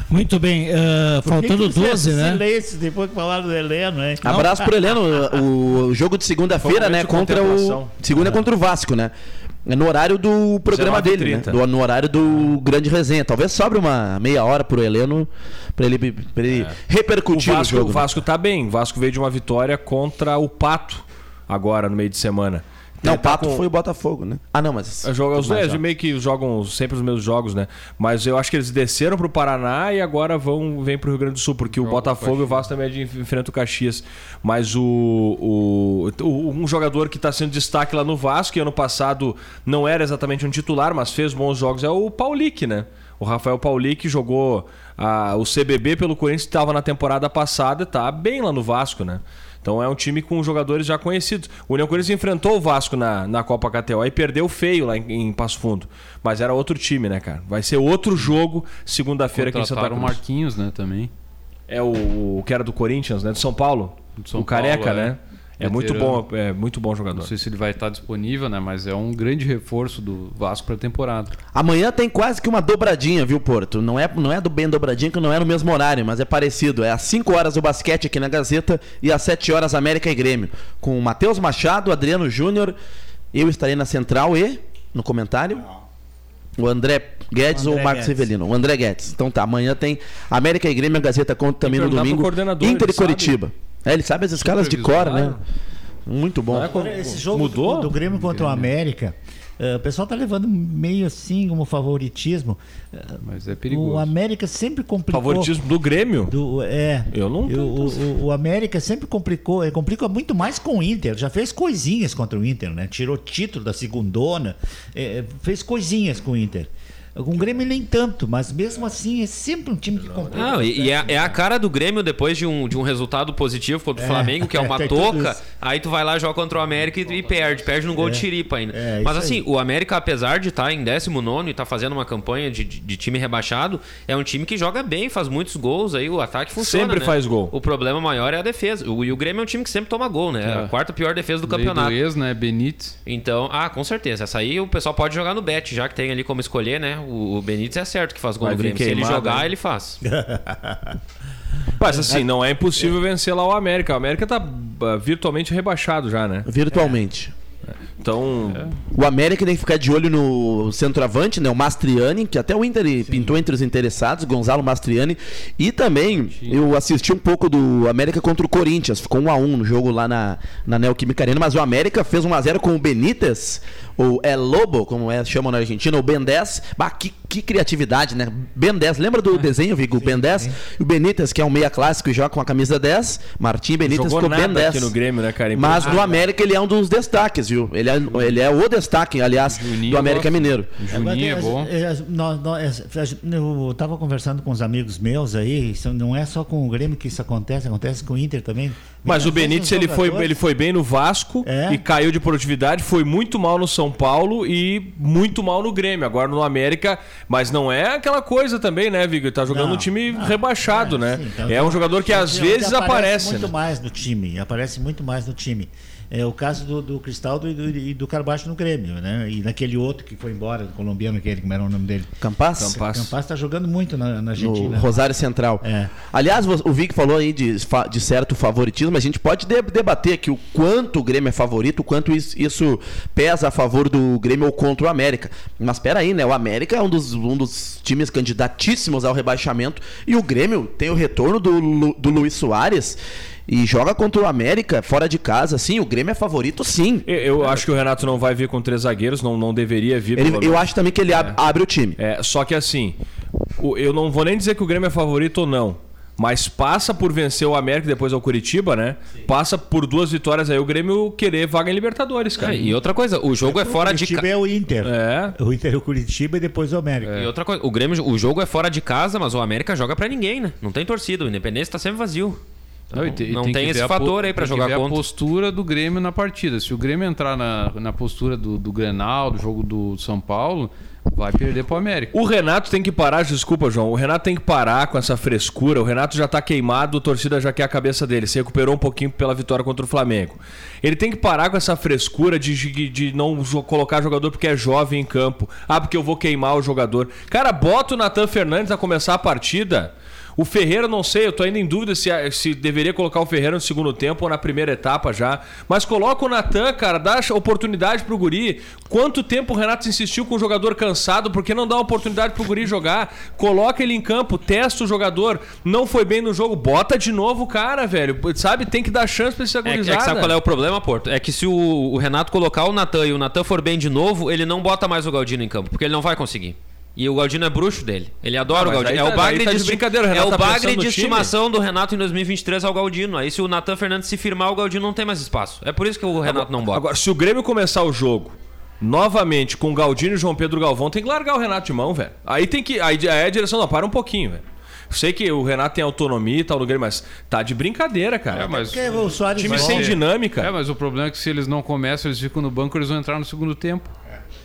Muito bem, que faltando que você 12, né? Silêncio depois que falaram do Heleno, hein? Abraço pro Heleno. O, jogo de segunda-feira, né? Contra o. Segunda é contra o Vasco, né? É no horário do programa dele, né? 19h30. Do, no horário do Grande Resenha. Talvez sobre uma meia hora pro Heleno pra ele, pra ele O repercutir Vasco, o jogo. o Vasco tá bem. O Vasco veio de uma vitória contra o Pato agora no meio de semana. Não, o tá Pato com- foi o Botafogo, né? Ah, não, mas. Joga, os mais dois meio que jogam sempre os mesmos jogos, né? Mas eu acho que eles desceram pro Paraná e agora vão vem pro Rio Grande do Sul, porque o Joga o Botafogo e o Vasco também é de enfrenta o Caxias. Mas o, o, o- um jogador que tá sendo destaque lá no Vasco, que ano passado não era exatamente um titular, mas fez bons jogos, é o Paulic, né? O Rafael Paulic jogou a- o CBB pelo Corinthians, estava na temporada passada e tá bem lá no Vasco, né? Então é um time com jogadores já conhecidos. O União Corinthians enfrentou o Vasco na, na Copa KTO e perdeu feio lá em, em Passo Fundo. Mas era outro time, né, cara? Vai ser outro jogo segunda-feira aqui em Santa Contrataram o Cruz. Marquinhos, né, também. É o, o que era do Corinthians, né? Do São Paulo. Do São o Careca, Paulo, é. né? É muito bom, é muito bom jogador. Não sei se ele vai estar disponível, né? Mas é um grande reforço do Vasco para a temporada. Amanhã tem quase que uma dobradinha, viu, Porto? Não é, não é do bem dobradinha, que não é no mesmo horário, mas é parecido. É às 5 horas o basquete aqui na Gazeta e às 7 horas América e Grêmio. Com o Matheus Machado, Adriano Júnior, eu estarei na central e, no comentário, o André Guedes André ou o Marcos Guedes. Rivelino? O André Guedes. Então tá, amanhã tem América e Grêmio, a Gazeta conta também no domingo. Inter e Curitiba. É, ele sabe as escalas de cor, né? Muito bom. Não é como- Esse jogo Mudou? do, do Grêmio contra o América, eh, o pessoal tá levando meio assim como favoritismo. Eh, Mas é perigoso. o América sempre complicou. Favoritismo do Grêmio? Do, é. Eu não Eu- o, o- o América sempre complicou, ele complica muito mais com o Inter. Já fez coisinhas contra o Inter, né? Tirou título da segundona, eh, fez coisinhas com o Inter. Com o Grêmio nem tanto, mas mesmo assim é sempre um time que complica. Não, e, e é, é a cara do Grêmio depois de um, de um resultado positivo contra o É, Flamengo, que é uma toca. Aí tu vai lá, joga contra o América e, e perde. Perde no gol É. de Chiripa ainda. É, Mas assim, aí. o América, apesar de estar em 19 e estar fazendo uma campanha de, de- de time rebaixado, é um time que joga bem, faz muitos gols, aí o ataque funciona. Sempre né? faz gol. O problema maior é a defesa. O, e o Grêmio é um time que sempre toma gol, né? É. A quarta pior defesa do Lei campeonato. Do ex, né? Benítez. Então, ah, com certeza. Essa aí o pessoal pode jogar no bet, já que tem ali como escolher, né? O, o Benítez é certo que faz gol Vai vir Grêmio. Se ele jogar, né? ele faz. Mas assim, não é impossível vencer lá o América. O América tá ah, virtualmente rebaixado já, né? Virtualmente. Então, O América tem que ficar de olho no centroavante, né? O Mastriani, que até o Inter pintou entre os interessados, Gonzalo Mastriani. E também eu assisti um pouco do América contra o Corinthians. Ficou 1 a 1 no jogo lá na, na Neoquímica Arena, mas o América fez 1 a 0 com o Benítez, ou é Lobo, como é, chamam na Argentina, o Ben 10. Bah, que, que criatividade, né? Ben 10, lembra do desenho, Vigo? O Ben 10. E o Benítez, que é um meia clássico e joga com a camisa 10. Martim Benítez jogou ficou Ben nada 10. aqui no Grêmio, né, cara? Mas no América ele é um dos destaques, viu? Ele é, ele é o destaque, aliás, Juninho do América gosta. Mineiro. Juninho é Agora, bom. é, é, é, eu estava conversando com os amigos meus aí, não é só com o Grêmio que isso acontece, acontece com o Inter também. Mas o Benítez ele foi, ele foi bem no Vasco É. e caiu de produtividade, foi muito mal no São Paulo e muito mal no Grêmio. Agora no América, mas não é aquela coisa também, né, Vigo? Ele tá jogando Não, um time não, rebaixado, é, né? sim, então, é um jogador que às vezes aparece. muito né? mais no time, aparece muito mais no time. É o caso do, do Cristaldo e do, e do Carbacho no Grêmio, né? E naquele outro que foi embora, do colombiano, aquele, como era o nome dele? Campas? Campas tá jogando muito na, na No Argentina. Rosário Central. É. Aliás, o Vic falou aí de, fa- de certo favoritismo, mas a gente pode de- debater aqui o quanto o Grêmio é favorito, o quanto is- isso pesa a favor do Grêmio ou contra o América. Mas espera aí, né? O América é um dos, um dos times candidatíssimos ao rebaixamento e o Grêmio tem o retorno do, Lu- do Luiz Soares e joga contra o América fora de casa, sim. O Grêmio é favorito, sim. Eu, eu acho que o Renato não vai vir com três zagueiros, não, não deveria vir. Ele- eu acho também que ele ab- abre o time. É, só que assim, o- eu não vou nem dizer que o Grêmio é favorito ou não. Mas passa por vencer o América e depois ao Curitiba, né? Passa por duas vitórias aí o Grêmio querer vaga em Libertadores, cara. É, e outra coisa, o jogo é fora de Curitiba casa. é o Inter. É. O Inter é o Curitiba e depois o América. E outra coisa, o Grêmio, o jogo é fora de casa, mas o América joga pra ninguém, né? Não tem torcida, o Independência tá sempre vazio. Não, e te- e não tem tem, que esse a fator aí pra tem que jogar ver a contra. postura do Grêmio na partida. Se o Grêmio entrar na, na postura do, do Grenal, do jogo do São Paulo, vai perder pro América. O Renato tem que parar, desculpa, João. O Renato tem que parar com essa frescura. O Renato já tá queimado, a torcida já quer a cabeça dele. Se recuperou um pouquinho pela vitória contra o Flamengo. Ele tem que parar com essa frescura de, de, de não colocar jogador porque é jovem em campo. Ah, porque eu vou queimar o jogador. Cara, bota o Natan Fernandes a começar a partida. O Ferreira, não sei, eu tô ainda em dúvida se, se deveria colocar o Ferreira no segundo tempo ou na primeira etapa já. Mas coloca o Natan, cara, dá oportunidade pro Guri. Quanto tempo o Renato insistiu com o jogador cansado? Por que não dá oportunidade pro Guri jogar? Coloca ele em campo, testa o jogador. Não foi bem no jogo, bota de novo o cara, velho. Sabe, tem que dar chance pra esse É, que- é agorizada. que sabe qual é o problema, Porto? É que se o, o Renato colocar o Natan e o Natan for bem de novo, ele não bota mais o Galdino em campo, porque ele não vai conseguir. E o Galdino é bruxo dele. Ele adora Ah, o Galdino. aí É tá- o bagre tá de o É o tá bagre de estimação do Renato em 2023 ao Galdino. Aí se o Natan Fernandes se firmar, o Galdino não tem mais espaço. É por isso que o Renato não bota. Agora, se o Grêmio começar o jogo novamente com o Galdino e João Pedro Galvão, tem que largar o Renato de mão, velho. Aí tem que. Aí, aí a direção não para um pouquinho, velho. Sei que o Renato tem autonomia e tal no Grêmio, mas tá de brincadeira, cara. É, mas- Porque o Soares Time sem dinâmica. É, mas o problema é que se eles não começam, eles ficam no banco, eles vão entrar no segundo tempo.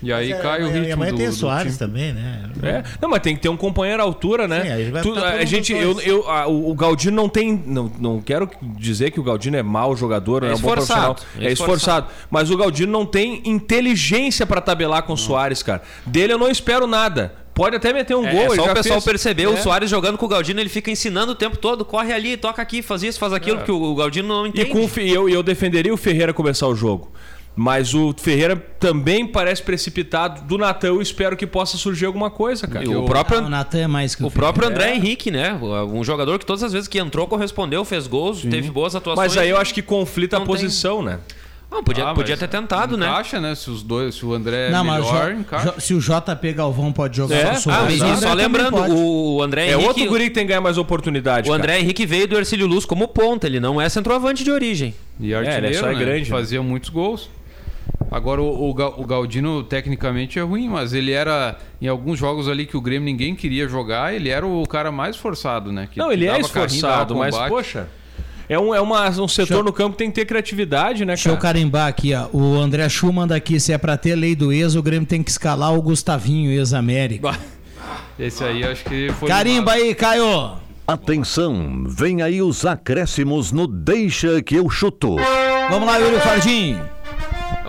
E aí É, cai o e ritmo amanhã do, tem o Soares time. também, né? É, não, mas tem que ter um companheiro à altura, né? Sim, Tu- todo a gente, eu, eu, a- o, o Galdino não tem. Não, não quero dizer que o Galdino é mau jogador, É é, um bom profissional. é É esforçado. Mas o Galdino não tem inteligência pra tabelar com o Soares, cara. Dele eu não espero nada. Pode até meter um É, gol. é ele só já o pessoal fez. perceber, o É. Soares jogando com o Galdino, ele fica ensinando o tempo todo, corre ali, toca aqui, faz isso, faz aquilo, porque o o Galdino não E entende. com o Fe- eu, eu defenderia o Ferreira começar o jogo. Mas o Ferreira também parece precipitado. Do Natan eu espero que possa surgir alguma coisa, cara. E o próprio, Ah, o Natan é mais que o próprio André É. Henrique, né? Um jogador que todas as vezes que entrou correspondeu, fez gols, teve boas atuações. Mas aí eu acho que conflita a Não tem- posição, né? Não, podia, Ah, podia ter tentado, né? Encaixa, né? Se os dois, se o André é Não, mas melhor, Jo- encaixa. Jo- se o JP Galvão pode jogar É? o Ah, o André só lembrando, o André É Henrique. outro guri que tem que ganhar mais oportunidade. O cara. André Henrique veio do Ercílio Luz como ponta, ele não é centroavante de origem. E ele é artilheiro, só é né? grande, né? Fazia muitos gols. Agora, o, o, Ga- o Galdino, tecnicamente, é ruim, mas ele era, em alguns jogos ali que o Grêmio ninguém queria jogar, ele era o cara mais esforçado, né? Que Não, ele é esforçado, mas, poxa, é um, é uma, um setor eu- no campo que tem que ter criatividade, né, Deixa eu cara? carimbar aqui, ó. O André Chu manda aqui, se é pra ter lei do ex, o Grêmio tem que escalar o Gustavinho, ex-América. Esse aí acho que foi. Carimba aí, Caio! Atenção, vem aí os acréscimos no Deixa que eu chuto. Vamos lá, Yuri Fardim.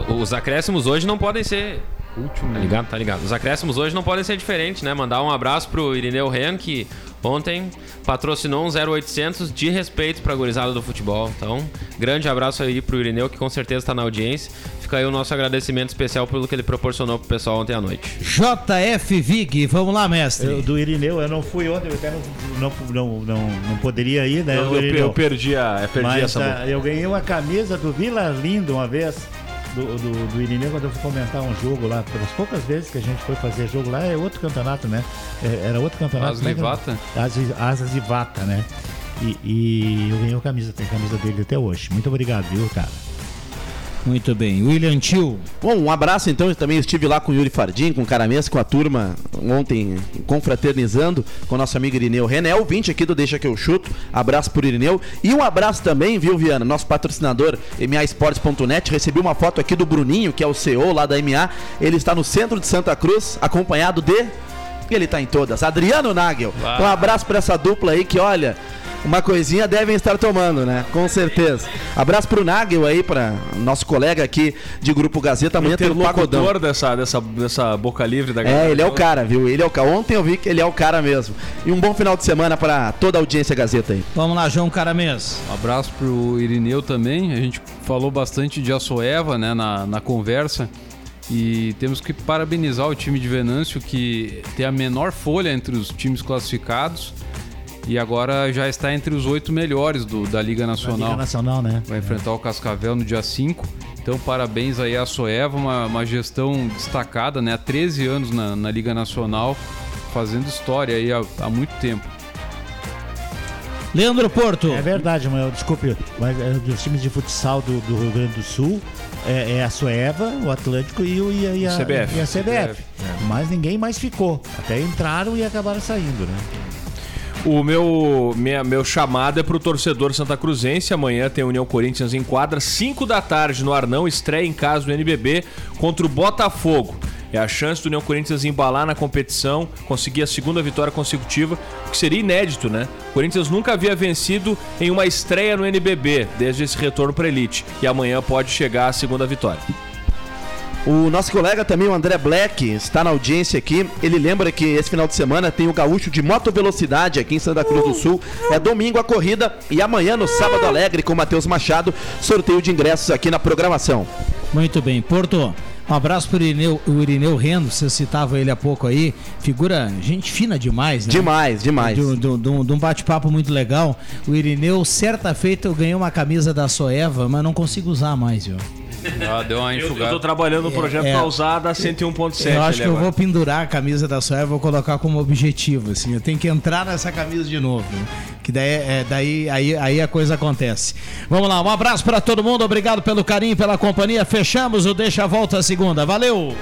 Os acréscimos hoje não podem ser. Último. Tá ligado? Tá ligado. Os acréscimos hoje não podem ser diferentes, né? Mandar um abraço pro Irineu Ren, que ontem patrocinou um 0800 de respeito pra gurizada do futebol. Então, grande abraço aí pro Irineu, que com certeza tá na audiência. Fica aí o nosso agradecimento especial pelo que ele proporcionou pro pessoal ontem à noite. JF Vig, vamos lá, mestre. Eu, do Irineu, eu não fui ontem, eu até não, não, não, não, não poderia ir, né? Eu, eu- Irineu. eu perdi, a, eu perdi Mas essa eu ganhei uma camisa do Vila Lindo uma vez, do, do, do Irineu, quando eu fui comentar um jogo lá. Pelas poucas vezes que a gente foi fazer jogo lá, é outro campeonato, né? É- era outro campeonato. Asas como é e que- Vata? Asas, Asas e Vata, né? E, e eu ganhei a camisa, tem a camisa dele até hoje. Muito obrigado, viu, cara? Muito bem. William Tio. Bom, um abraço então. Eu também estive lá com o Yuri Fardim, com o Caramês, com a turma ontem confraternizando com o nosso amigo Irineu René, ouvinte aqui do Deixa Que Eu Chuto. Abraço por Irineu. E um abraço também, viu, Viana? Nosso patrocinador, MAsports.net. Recebi uma foto aqui do Bruninho, que é o CEO lá da MA. Ele está no centro de Santa Cruz, acompanhado de. Ele tá em todas. Adriano Nagel. Um abraço para essa dupla aí que, olha. Uma coisinha devem estar tomando, né? Com certeza. Abraço pro Nagel aí, para nosso colega aqui de Grupo Gazeta, amanhã tem o Pagodão. Dessa, dessa, dessa boca livre da É, ele é o cara, viu? Ele é o cara. Ontem eu vi que ele é o cara mesmo. E um bom final de semana para toda a audiência Gazeta aí. Vamos lá, João Caramês. Um abraço pro Irineu também. A gente falou bastante de Açoeva né, na, na conversa. E temos que parabenizar o time de Venâncio, que tem a menor folha entre os times classificados. E agora já está entre os oito melhores do, da Liga Nacional. Liga Nacional, né? Vai enfrentar o Cascavel no dia 5. Então, parabéns aí à Soeva, uma, uma gestão destacada, né? Há 13 anos na, na Liga Nacional, fazendo história aí há, há muito tempo. Leandro Porto. É verdade, mas desculpe, mas é, dos times de futsal do, do Rio Grande do Sul é, é a Sueva, o Atlântico e, o, e, a, e a CBF. E a CBF. Mas ninguém mais ficou. Até entraram e acabaram saindo, né? O meu, minha, meu chamado é pro torcedor Santa Cruzense. Amanhã tem União Corinthians em quadra, 5 da tarde no Arnão, estreia em casa do NBB contra o Botafogo. É a chance do União Corinthians embalar na competição, conseguir a segunda vitória consecutiva, o que seria inédito, né? O Corinthians nunca havia vencido em uma estreia no NBB, desde esse retorno para elite. E amanhã pode chegar a segunda vitória. O nosso colega também, o André Black, está na audiência aqui. Ele lembra que esse final de semana tem o gaúcho de moto velocidade aqui em Santa Cruz do Sul. É domingo a corrida e amanhã, no Sábado Alegre, com o Matheus Machado, sorteio de ingressos aqui na programação. Muito bem. Porto, um abraço pro Irineu, o Irineu Rendo, você citava ele há pouco aí. Figura, gente fina demais, né? Demais, demais. De, de- de um- de um bate-papo muito legal. O Irineu, certa feita, eu ganhei uma camisa da Soeva, mas não consigo usar mais, viu? Ah, deu uma Eu, eu enxugada. tô trabalhando no projeto É, é. pra usar da 101.7. Eu acho ali que eu agora. vou pendurar a camisa da Soeva e vou colocar como objetivo, assim. Eu tenho que entrar nessa camisa de novo. Que daí, é, daí aí, aí a coisa acontece. Vamos lá, um abraço pra todo mundo. Obrigado pelo carinho, pela companhia. Fechamos o Deixa a Volta segunda. Valeu!